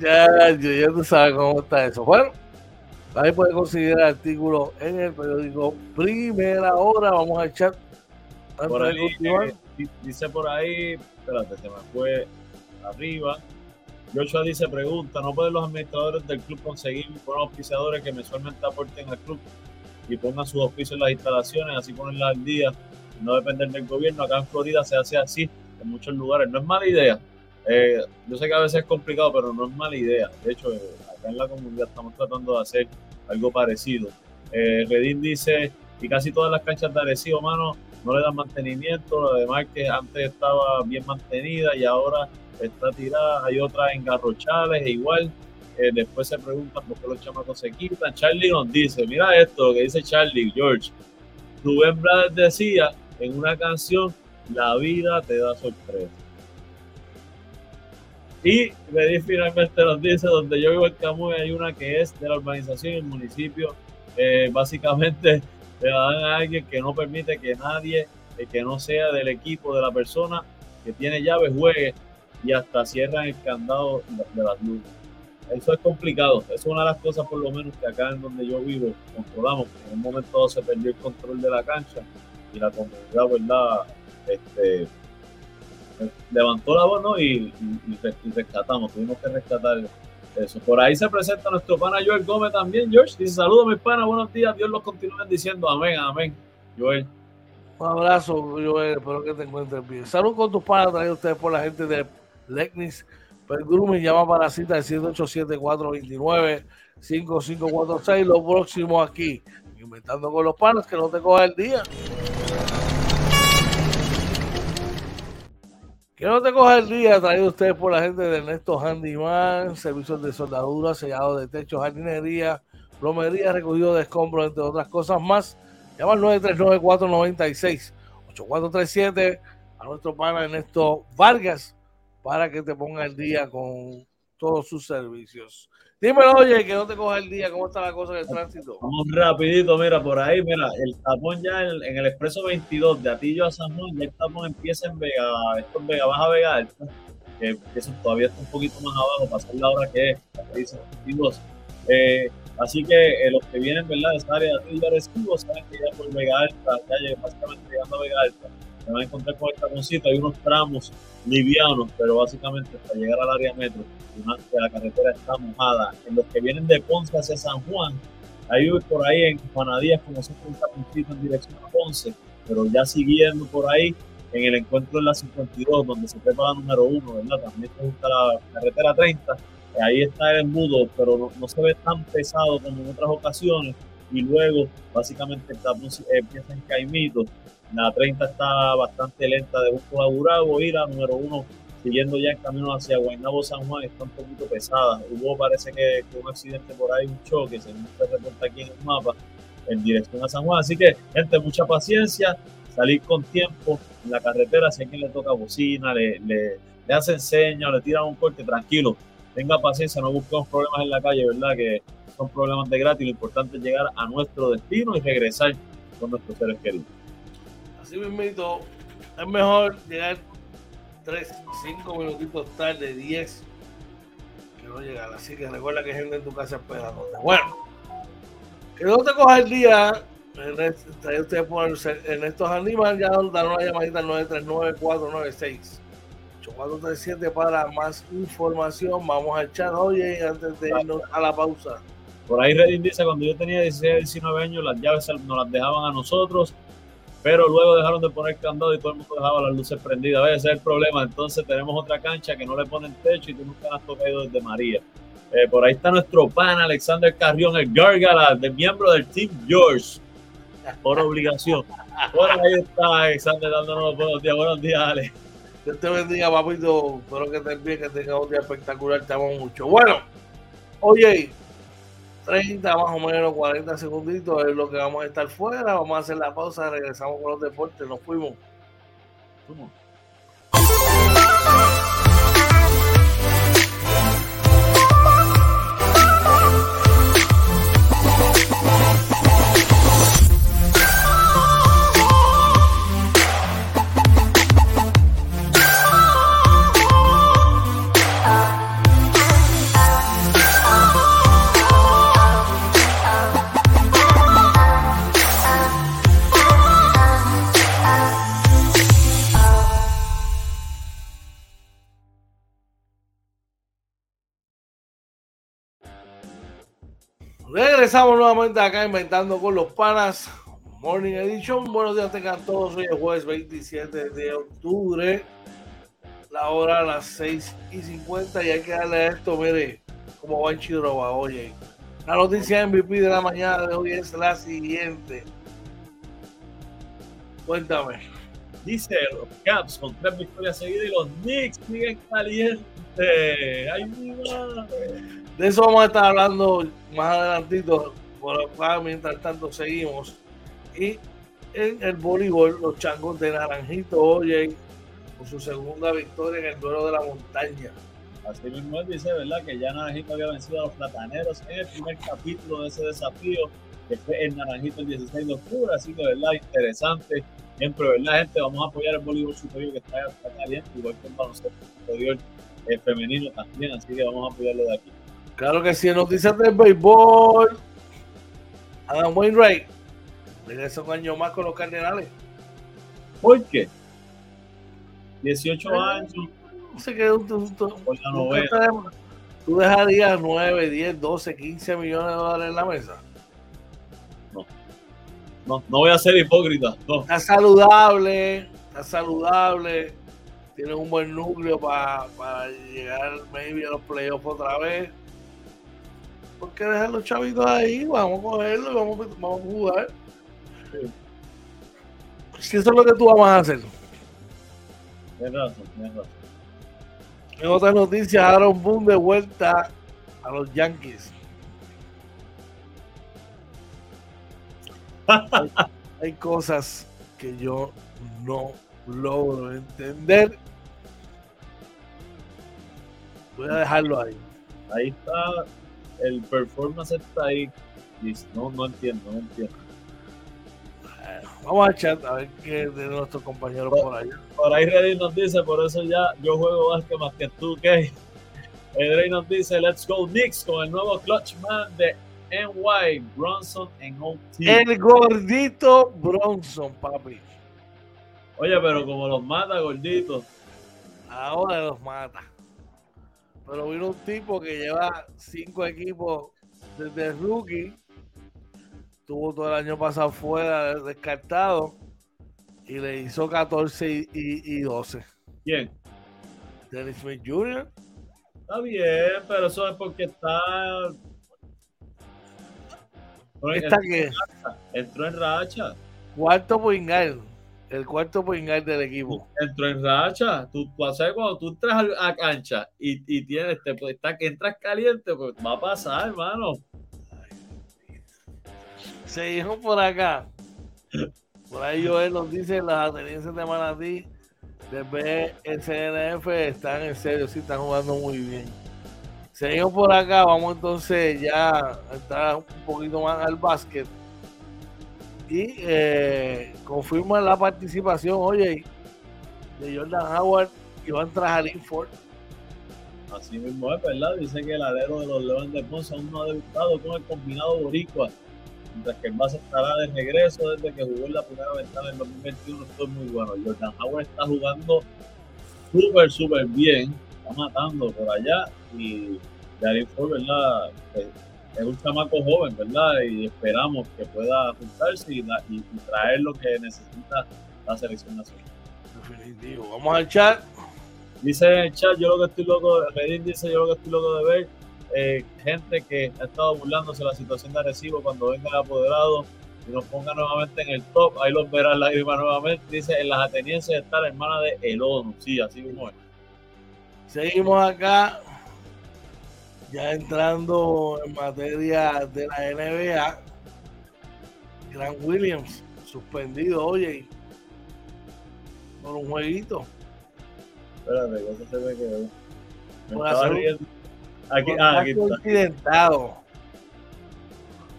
Ya, ya, ya tú sabes cómo está eso. Bueno, Ahí puede conseguir el artículo en el periódico Primera Hora. Vamos a echar. Por ahí, eh, dice por ahí, espérate, se me fue arriba. Joshua dice, pregunta, ¿no pueden los administradores del club conseguir buenos auspiciadores que mensualmente aporten al club y pongan sus auspicios en las instalaciones, así ponerlas al día, no depender del gobierno? Acá en Florida se hace así en muchos lugares. No es mala idea. Eh, yo sé que a veces es complicado, pero no es mala idea. De hecho, eh, en la comunidad estamos tratando de hacer algo parecido. Eh, Redín dice, y casi todas las canchas de Arecibo, mano, no le dan mantenimiento, además que antes estaba bien mantenida y ahora está tirada, hay otras engarrochales e igual. Eh, después se preguntan por qué los chamacos se quitan. Charlie nos dice, mira esto, lo que dice Charlie, George. Rubén Blades decía en una canción, la vida te da sorpresa. Y Redín finalmente nos dice, donde yo vivo en Camuy hay una que es de la urbanización y el municipio. Eh, básicamente le dan a alguien que no permite que nadie eh, que no sea del equipo de la persona que tiene llaves juegue y hasta cierran el candado de las luces. Eso es complicado. Eso es una de las cosas, por lo menos, que acá en donde yo vivo controlamos. En un momento se perdió el control de la cancha y la comunidad, ¿verdad? Este, levantó la voz y, rescatamos, tuvimos que rescatar eso. Por ahí se presenta nuestro pana Joel Gómez también. George dice: Saludos, mis panas, buenos días. Dios los continúe diciendo amén, amén. Joel. Un abrazo, Joel. Espero que te encuentres bien. Salud con tus panas, traído ustedes por la gente de Lexnis. me llama para la cita de 787-429-5546. Lo próximo aquí, inventando con los panas, que no te coja el día. Que no te coja el día, traído ustedes por la gente de Ernesto Handyman, servicios de soldadura, sellado de techo, jardinería, plomería, recogido de escombros, entre otras cosas más. Llama al 939-496-8437 a nuestro pana Ernesto Vargas para que te ponga el día con todos sus servicios. Dímelo, oye, que no te coja el día, ¿cómo está la cosa del tránsito? Vamos rapidito, mira, por ahí, mira, el tapón ya en, el expreso 22 de Atillo a San Juan, ya el tapón empieza en Vega, esto en Vega Baja Vega Alta, que eso todavía está un poquito más abajo, para ser la hora que es, dice 22. Eh, así que eh, los que vienen, ¿verdad?, de esa área de Atillo Arecibo, saben que ya por Vega Alta, ya básicamente llegando a Vega Alta, se van a encontrar con el taponcito, hay unos tramos livianos, pero básicamente hasta llegar al área metro, que la carretera está mojada. En los que vienen de Ponce hacia San Juan, hay por ahí en Juanadías como se un taponcito en dirección a Ponce, pero ya siguiendo por ahí, en el encuentro en la 52, donde se prepara la número uno, ¿verdad? También se gusta la carretera 30, ahí está el embudo, pero no, se ve tan pesado como en otras ocasiones. y luego básicamente el tapón empieza en Caimito. La 30 está bastante lenta de Busco a Burabo y la número 1 siguiendo ya en camino hacia Guaynabo San Juan está un poquito pesada. Hubo parece que, un accidente por ahí, un choque, según se reporta aquí en el mapa, en dirección a San Juan. Así que, gente, mucha paciencia, salir con tiempo en la carretera, si a quien le toca bocina, le, le, le hacen señas, le tiran un corte, tranquilo, tenga paciencia, no busquemos problemas en la calle, ¿verdad? Que son problemas de gratis, lo importante es llegar a nuestro destino y regresar con nuestros seres queridos. Así mismo, es mejor llegar 3, 5 minutitos tarde, 10, que no llegar. Así que recuerda que gente en tu casa esperándote. Bueno, que no te coja el día. En, este, ustedes ponen, en estos animales ya dan una llamadita al 939-496. 8437 para más información. Vamos al chat, oye, antes de irnos a la pausa. Por ahí Redding dice, cuando yo tenía 16, 19 años, las llaves nos las dejaban a nosotros pero luego dejaron de poner candado y todo el mundo dejaba las luces prendidas. Ese es el problema. Entonces tenemos otra cancha que no le ponen techo y tú nunca has tocado desde María. Eh, por ahí está nuestro pan Alexander Carrión, el Gargala, de miembro del Team George, por obligación. Por ahí está Alexander dándonos buenos días. Buenos días, Ale. Dios te bendiga, papito. Espero que te bien, que tengas un día espectacular. Te amo mucho. Bueno, oye, 30 más o menos, 40 segunditos es lo que vamos a estar fuera. Vamos a hacer la pausa, regresamos con los deportes, nos fuimos. fuimos. Regresamos nuevamente acá inventando con los panas. Morning Edition. Buenos días, tengan todos. Hoy es jueves 27 de octubre. La hora a las 6 y 50. Y hay que darle a esto, mire, como va en Chiroba. Oye, la noticia MVP de la mañana de hoy es la siguiente. Cuéntame. Dice los Caps con tres victorias seguidas y los Knicks siguen calientes. ¡Ay, mi madre! De eso vamos a estar hablando más adelantito, por mientras tanto seguimos. Y en el voleibol, los changos de Naranjito oye por su segunda victoria en el duelo de la montaña. Así mismo él dice, ¿verdad? Que ya Naranjito había vencido a los plataneros en el primer capítulo de ese desafío, que fue en Naranjito el 16 de octubre. Así que, ¿verdad? Interesante. Siempre, ¿verdad, gente? Vamos a apoyar el voleibol superior que está, caliente, igual que el baloncesto superior el femenino también. Así que vamos a apoyarlo de aquí. Claro que sí, noticias del béisbol. Adam Wainwright regresa un año más con los Cardenales. ¿Por qué? 18 eh, años. No sé qué. Tú, tú, tú dejarías 9, 10, 12, 15 millones de dólares en la mesa. No. No, no voy a ser hipócrita. Está saludable, está saludable. Tiene un buen núcleo para, para llegar maybe a los playoffs otra vez. ¿Por qué dejar los chavitos ahí? Vamos a cogerlo y vamos, vamos a jugar. Si eso es lo que tú vas a hacer. Tienes razón, tienes razón. En otras noticias, Aaron Boone de vuelta a los Yankees. hay, (laughs) hay cosas que yo no logro entender. Voy a dejarlo ahí. Ahí está el performance está ahí. No, no entiendo, no entiendo. Vamos a chat a ver qué de nuestros compañeros por, ahí. Por ahí Reddy nos dice, por eso ya yo juego básquet más que tú, ¿qué? Rey nos dice, let's go Knicks con el nuevo clutch man de NY, Bronson en OT. El gordito Bronson, papi. Oye, pero como los mata, gordito. Ahora los mata. Pero vino un tipo que lleva cinco equipos desde rookie. Tuvo todo el año pasado fuera, descartado. Y le hizo 14 y, 12. ¿Quién? Dennis Smith Jr. Está bien, pero eso es porque está. ¿Esta qué? Entró en racha. Cuarto Poingal. El cuarto Poingal del equipo. Entró en racha. Tú, tú sabes cuando tú entras a, cancha y, y tienes, te, pues, está, entras caliente, pues va a pasar, hermano. Seguimos por acá. Por ahí Joel nos dice las atenienses de Manatí de BSNF están en serio, sí están jugando muy bien. Seguimos por acá, vamos entonces ya a entrar un poquito más al básquet. Y eh, confirma la participación, oye, de Jordan Howard y van tras Ford. Así mismo es, ¿verdad? Dice que el alero de los Leones de Ponce aún no ha debutado con el combinado boricua mientras que el base estará de regreso desde que jugó en la primera ventana en 2021, fue muy bueno. Jordan Howard está jugando súper, súper bien, está matando por allá y Darín Ford, ¿verdad? Es un chamaco joven, ¿verdad? Y esperamos que pueda juntarse y, traer lo que necesita la selección nacional. Definitivo. Vamos al chat. Dice en el chat, yo lo que estoy loco, Redín dice, yo lo que estoy loco de ver eh, gente que ha estado burlándose de la situación de Arecibo cuando venga el apoderado y nos ponga nuevamente en el top, ahí los verás lágrimas nuevamente. Dice, en las atenienses está la hermana de Elono. Sí, así como es. Seguimos acá, ya entrando en materia de la NBA. Grant Williams, suspendido, oye, por un jueguito. Espérate, que se me quedó. Aquí, ah, aquí está.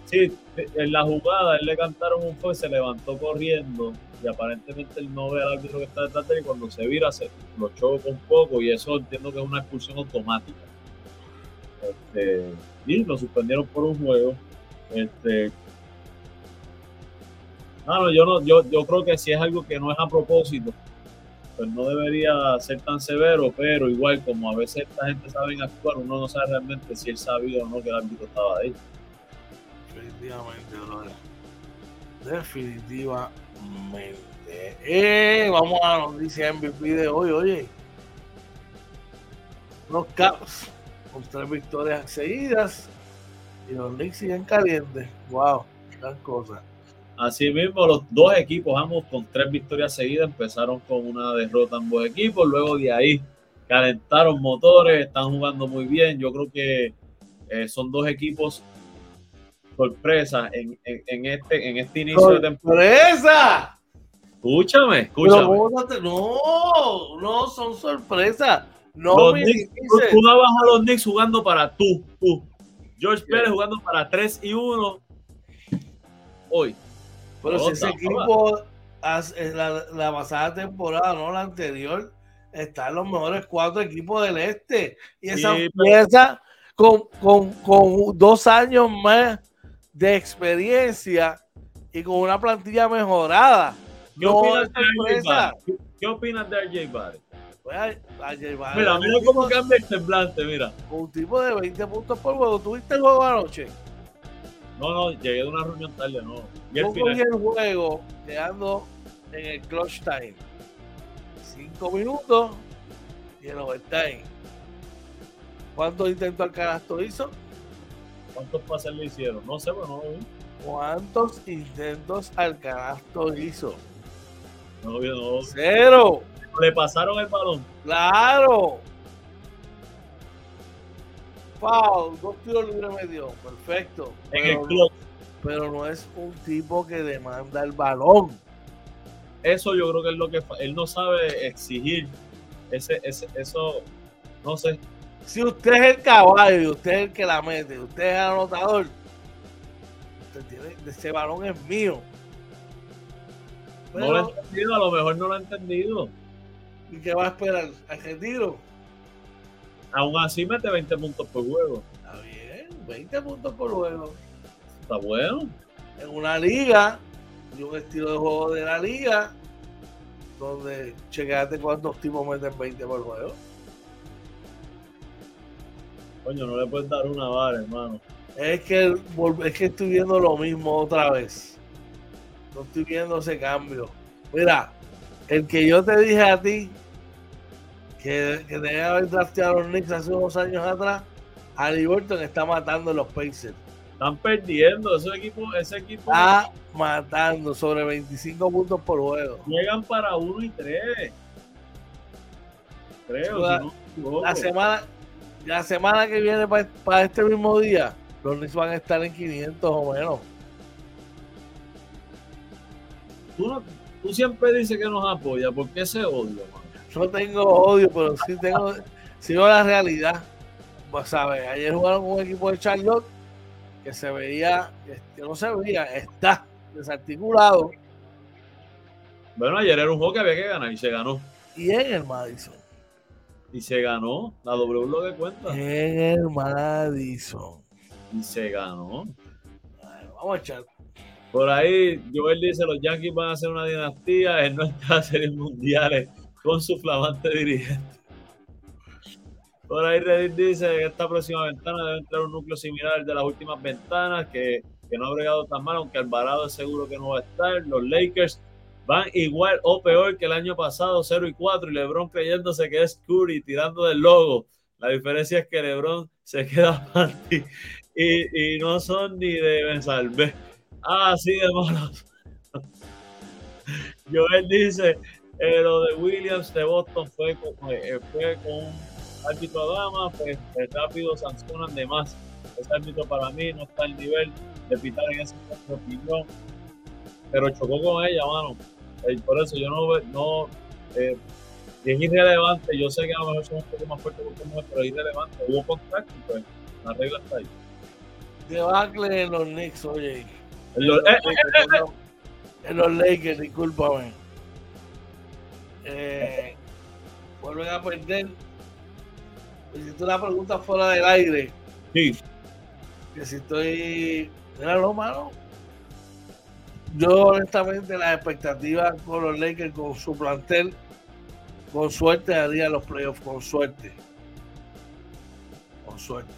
Sí, en la jugada él le cantaron un fue, se levantó corriendo y aparentemente él no ve al árbitro que está detrás de él y cuando se vira se lo choca un poco y eso entiendo que es una expulsión automática. Este, y lo suspendieron por un juego. Este, no, yo no, yo, yo creo que si es algo que no es a propósito, pues no debería ser tan severo, pero igual como a veces esta gente sabe actuar, uno no sabe realmente si él sabía o no que el árbitro estaba ahí. Definitivamente, brother. Definitivamente. Eh, vamos a la noticia MVP de hoy, oye. Los Caps con tres victorias seguidas y los Knicks siguen calientes. Wow, gran cosa. Asimismo, los dos equipos, ambos con tres victorias seguidas, empezaron con una derrota ambos equipos, luego de ahí calentaron motores, están jugando muy bien. Yo creo que eh, son dos equipos sorpresa en, este, en este inicio de temporada. ¡Sorpresa! Escúchame, escúchame. no, no son sorpresas. No tú, tú a los Knicks jugando para tú, tú. George Pérez jugando para 3 y 1 hoy. Pero si ese equipo, la, la, pasada temporada, no la anterior, está en los mejores cuatro equipos del este. Y esa pieza con, con, con, dos años más de experiencia y con una plantilla mejorada. ¿Qué, opinas, de ¿Qué opinas de RJ Barrett? Pues mira, mira cómo cambia el semblante, mira. Un tipo de 20 puntos por juego. ¿Tuviste el juego anoche? No, no, llegué de una reunión tarde, no. Y el, el juego quedando en el clutch time. Cinco minutos y el overtime. ¿Cuántos intentos al canasto hizo? ¿Cuántos pases le hicieron? No sé, pero no lo vi. ¿Cuántos intentos al canasto hizo? No, no. Cero. Le pasaron el balón. Claro foul, dos tiros libres medio, perfecto. pero, pero no es un tipo que demanda el balón. Eso yo creo que es lo que él no sabe exigir. Ese, ese, eso, no sé. Si usted es el caballo y usted es el que la mete, usted es el anotador, usted tiene, ese balón es mío. no lo he entendido, a lo mejor no lo ha entendido. ¿Y qué va a esperar? ¿Al retiro? Aún así mete 20 puntos por juego. Está bien, 20 puntos por juego. Está bueno. En una liga, y un estilo de juego de la liga, donde chequeate cuántos tipos meten 20 por juego. Coño, no le puedes dar una vara, hermano. Es que, es que estoy viendo lo mismo otra vez. No estoy viendo ese cambio. Mira, el que yo te dije a ti que, que haber drafteado a los Knicks hace unos años atrás, Ali Burton está matando los Pacers. Están perdiendo. Ese equipo, ese equipo está matando sobre 25 puntos por juego. Llegan para 1 y 3. Creo. la, semana, la semana que viene para, este mismo día, los Knicks van a estar en 500 o menos. Tú, tú siempre dices que nos apoya. ¿Por qué ese odio, man? Yo tengo odio, pero sí tengo, sigo la realidad. Pues, ¿sabes? Ayer jugaron con un equipo de Charlotte que se veía, que no se veía, está desarticulado. Bueno, ayer era un juego que había que ganar y se ganó. Y en el Madison. Y se ganó. La W lo que cuenta. En el Madison. Y se ganó. vamos a echar. Por ahí, Joel dice: los Yankees van a hacer una dinastía en nuestras series mundiales con su flamante dirigente. Por ahí Reddit dice que esta próxima ventana debe entrar un núcleo similar al de las últimas ventanas, que, no ha bregado tan mal, aunque Alvarado es seguro que no va a estar. Los Lakers van igual o peor que el año pasado, 0 y 4, y LeBron creyéndose que es Curry tirando del logo. La diferencia es que LeBron se queda (laughs) panty y, y no son ni de Bensalve. Ah, sí, de malos. Joel dice, eh, lo de Williams de Boston fue, eh, fue con un árbitro dama, pues, pues, rápido sancionan de más. Ese árbitro para mí no está al nivel de pitar en ese opinión, pero chocó con ella, mano. Eh, por eso yo no, no es irrelevante. Yo sé que a lo mejor somos un poco más fuertes que mujer, pero es irrelevante. Hubo contacto, pues la regla está ahí. Debacle en los Knicks, oye. En los, en los Lakers, discúlpame eh, vuelven a perder. Hiciste una pregunta fuera del aire. Sí. Que si estoy. Era lo malo. Yo, honestamente, las expectativas con los Lakers, con su plantel, con suerte haría los playoffs, con suerte. Con suerte.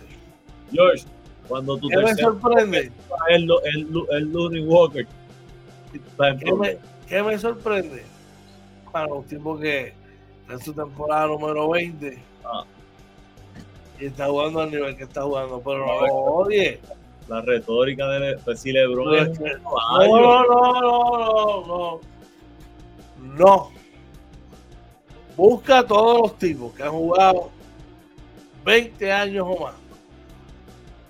George, cuando tú ¿Qué me sorprende? El, el, el, Walker. ¿Qué me, ¿Qué me sorprende? para un tipo que en su temporada número 20 ah. y está jugando al nivel que está jugando, pero no, oye. La retórica de pues si Lebron no, no, no, no, no, no. Busca a todos los tipos que han jugado 20 años o más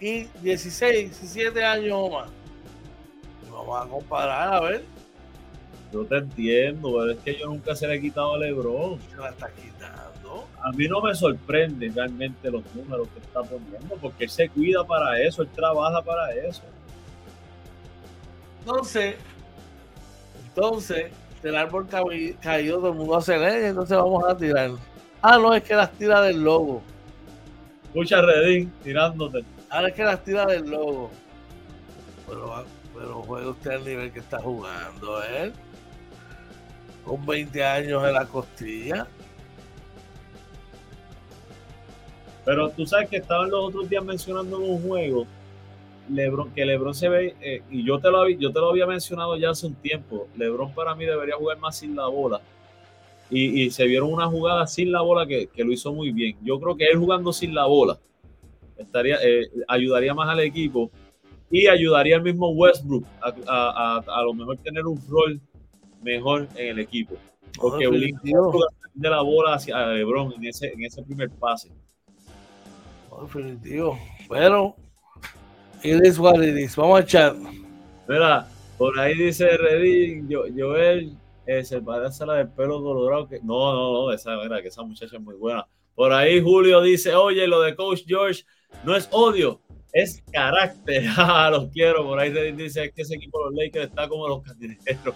y 16, 17 años o más. vamos a comparar a ver yo te entiendo, pero es que yo nunca se le he quitado a LeBron. Se la está quitando. A mí no me sorprende realmente los números que está poniendo, porque él se cuida para eso, él trabaja para eso. Entonces, entonces, el árbol caído, todo el mundo hace leña, entonces vamos a tirar. Ah, no, es que las tira del logo. Escucha Redín tirándote. Ahora es que las tira del logo. Pero, pero juega usted al nivel que está jugando, ¿eh? con 20 años en la costilla. Pero tú sabes que estaban los otros días mencionando en un juego Lebron, que Lebron se ve, eh, y yo te, lo, yo te lo había mencionado ya hace un tiempo, Lebron para mí debería jugar más sin la bola. Y, se vieron una jugada sin la bola que, lo hizo muy bien. Yo creo que él jugando sin la bola estaría, eh, ayudaría más al equipo y ayudaría al mismo Westbrook a, a, a lo mejor tener un rol mejor en el equipo. Porque de la bola hacia LeBron en ese, en ese primer pase. definitivo. Pero, it is what it is. Vamos a echar. Mira, por ahí dice Redín, yo, Joel, eh, se parece a la del pelo colorado. Que... No, no, no, esa, mira, que esa muchacha es muy buena. Por ahí Julio dice, oye, lo de Coach George no es odio, es carácter. (laughs) Los quiero. Por ahí Redín dice que ese equipo de los Lakers está como los candidatos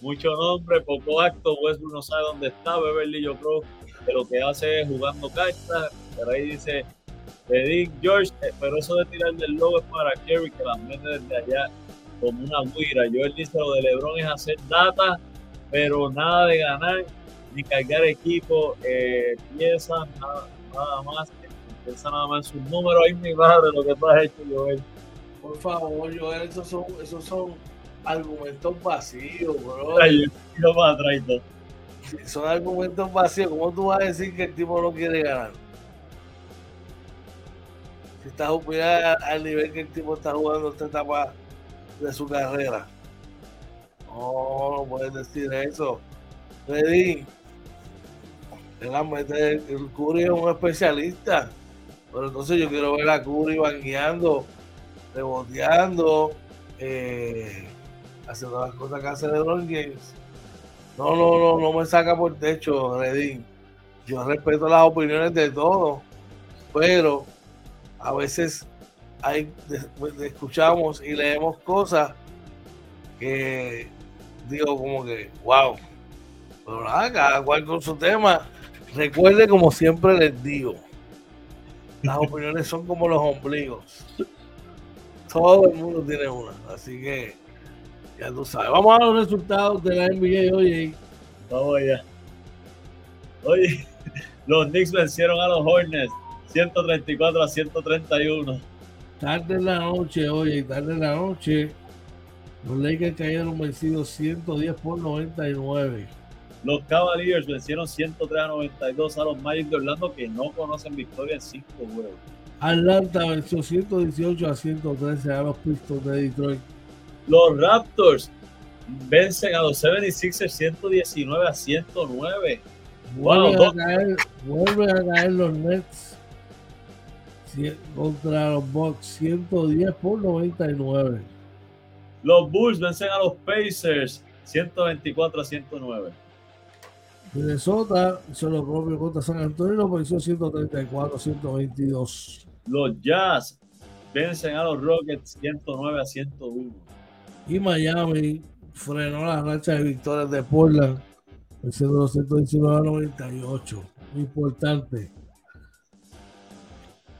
mucho nombre, poco acto. Westbrook no sabe dónde está. Beverly, yo creo que lo que hace es jugando cartas. Pero ahí dice Dick George, eh, pero eso de tirar del logo es para Kerry que las mete desde allá como una guira. Joel dice lo de LeBron es hacer data, pero nada de ganar ni cargar equipo, eh, piezas, nada más. Piensa nada más en sus números. Ahí mi madre lo que tú has hecho, Joel. Por favor, Joel, esos son, esos son argumentos vacíos, bro. son argumentos vacíos. ¿Cómo tú vas a decir que el tipo no quiere ganar? Si está jugando al nivel que el tipo está jugando esta etapa de su carrera. No, no puedes decir eso. Reddy, el Curry es un especialista. Pero entonces yo quiero ver a Curry bangueando, reboteando, eh, haciendo las cosas que hace LeBron James. No, no, no, no me saca por techo, Redín. Yo respeto las opiniones de todos, pero a veces hay, escuchamos y leemos cosas que digo como que, wow. Pero nada, cada cual con su tema. Recuerde, como siempre les digo, las opiniones son como los ombligos. Todo el mundo tiene una. Así que ya tú sabes. Vamos a los resultados de la NBA hoy. Vamos allá. Oye, (laughs) los Knicks vencieron a los Hornets 134 a 131. Tarde en la noche, oye, tarde en la noche. Los Lakers cayeron vencidos 110 por 99. Los Cavaliers vencieron 103 a 92 a los Magic de Orlando que no conocen victoria en 5 juegos. Atlanta venció 118 a 113 a los Pistons de Detroit. Los Raptors vencen a los 76ers 119 a 109. Vuelven, a, caer, vuelven a caer los Nets contra los Bucks 110 por 99. Los Bulls vencen a los Pacers 124 a 109. Minnesota hizo lo propio contra San Antonio, pero hizo 134 122. Los Jazz vencen a los Rockets 109 a 101. Y Miami frenó la racha de victorias de Portland, venciendo los 119 a 98. Muy importante.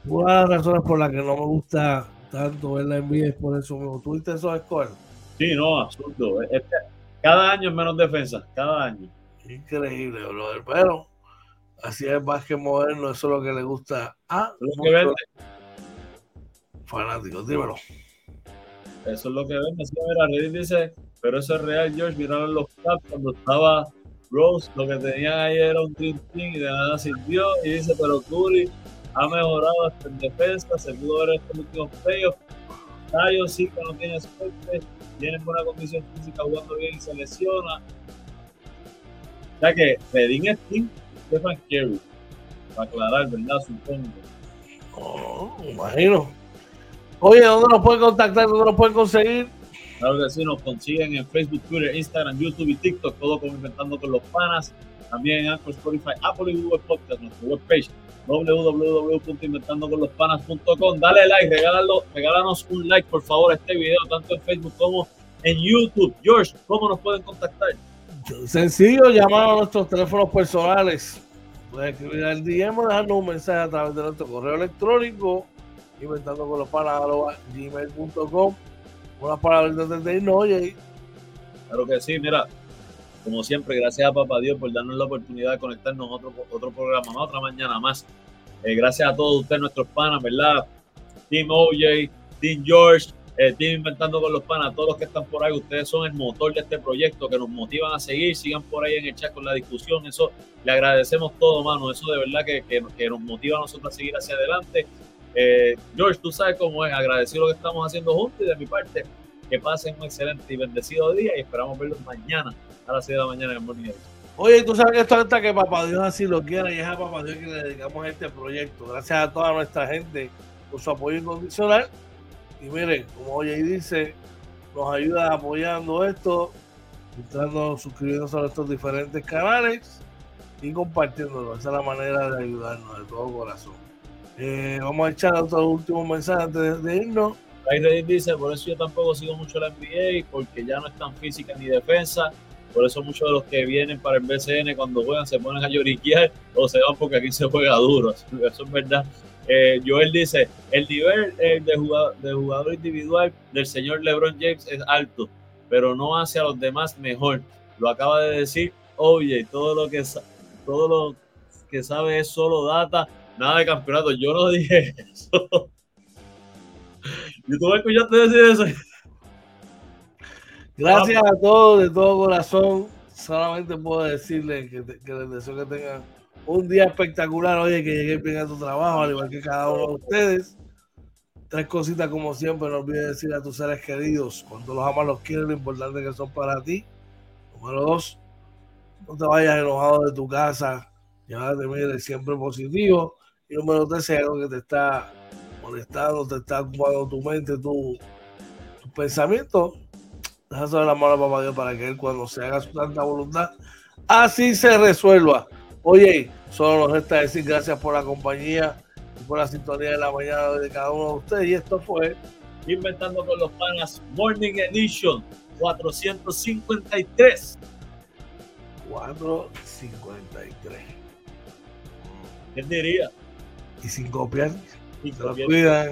Una de las razones por las que no me gusta tanto ver la NBA es por eso mismo. ¿Tuviste esos scores? Sí, no, absurdo. Cada año es menos defensa, cada año. Increíble, brother. Pero así es más que moderno, eso es lo que le gusta a los fanáticos. Dímelo. Eso es lo que ven. Así, mira, Reddit dice, pero eso es real, George. Miraron los caps cuando estaba Rose, lo que tenían ahí era un Team y de nada sirvió. Y dice, pero Curry ha mejorado hasta en defensa, se pudo ver estos últimos playoffs. Tayo sí que no tiene suerte, tiene buena condición física jugando bien y se lesiona. Sea que Redin es Team Stephen Curry, para aclarar, ¿verdad? Supongo. Oh, imagino. Oye, ¿dónde nos pueden contactar? ¿Dónde nos pueden conseguir? Claro que sí, nos consiguen en Facebook, Twitter, Instagram, YouTube y TikTok, todo como Inventando con los Panas. También en Anchor, Spotify, Apple y Google Podcast, nuestra webpage www.inventandoconlospanas.com. Dale like, regálalo, regálanos un like, por favor, a este video, tanto en Facebook como en YouTube. George, ¿cómo nos pueden contactar? Sencillo, llamar a nuestros teléfonos personales. Pueden escribir al DM o dejarnos un mensaje a través de nuestro correo electrónico inventando con los panas gmail.com unas palabras de no oye. Claro que sí mira como siempre gracias a papá Dios por darnos la oportunidad de conectarnos a otro, otro programa otra mañana más. Eh, gracias a todos ustedes nuestros panas verdad Team OJ Team George eh, Team Inventando con los Panas, todos los que están por ahí, ustedes son el motor de este proyecto que nos motivan a seguir, sigan por ahí en el chat con la discusión, eso le agradecemos todo, mano, eso de verdad que, que, que nos motiva a nosotros a seguir hacia adelante eh, George, tú sabes cómo es, agradecido lo que estamos haciendo juntos y de mi parte, que pasen un excelente y bendecido día y esperamos verlos mañana a las 6 de la mañana en el Morning Oye, tú sabes que esto hasta que Papá Dios así lo quiera y es a Papá Dios que le dedicamos a este proyecto. Gracias a toda nuestra gente por su apoyo incondicional. Y miren, como oye y dice, nos ayuda apoyando esto, entrando, suscribiéndose a nuestros diferentes canales y compartiéndolo. Esa es la manera de ayudarnos de todo corazón. Eh, vamos a echar otro último mensaje antes de, irnos. Ahí dice, por eso yo tampoco sigo mucho la NBA, porque ya no es tan física ni defensa. Por eso muchos de los que vienen para el BCN cuando juegan se ponen a lloriquear o se van porque aquí se juega duro. (laughs) Eso es verdad. Eh, Joel dice, el nivel eh, de, jugador, individual del señor LeBron James es alto, pero no hace a los demás mejor. Lo acaba de decir, oye, todo lo que, todo lo que sabe es solo data nada de campeonato. Yo no (laughs) dije eso. ¿Y tú me escuchaste decir eso? (laughs) Gracias a todos de todo corazón. Solamente puedo decirles que, les deseo que tengan un día espectacular. Oye, que lleguen bien a tu trabajo, al igual que cada uno de ustedes. Tres cositas como siempre, no olvides decir a tus seres queridos, cuando los amas, los quieres, lo importante que son para ti. Número dos, no te vayas enojado de tu casa, llévate, mire, siempre positivo. Y número tres, si hay algo que te está molestando, te está ocupando tu mente, tu, tu pensamiento, deja sobre la mano a papá Dios para que él cuando se haga su santa voluntad, así se resuelva. Oye, solo nos resta decir gracias por la compañía y por la sintonía de la mañana de cada uno de ustedes. Y esto fue Inventando con los Panas Morning Edition 453. 453. ¿Quién diría? Y sin copiar. Se lo copiar. cuidan.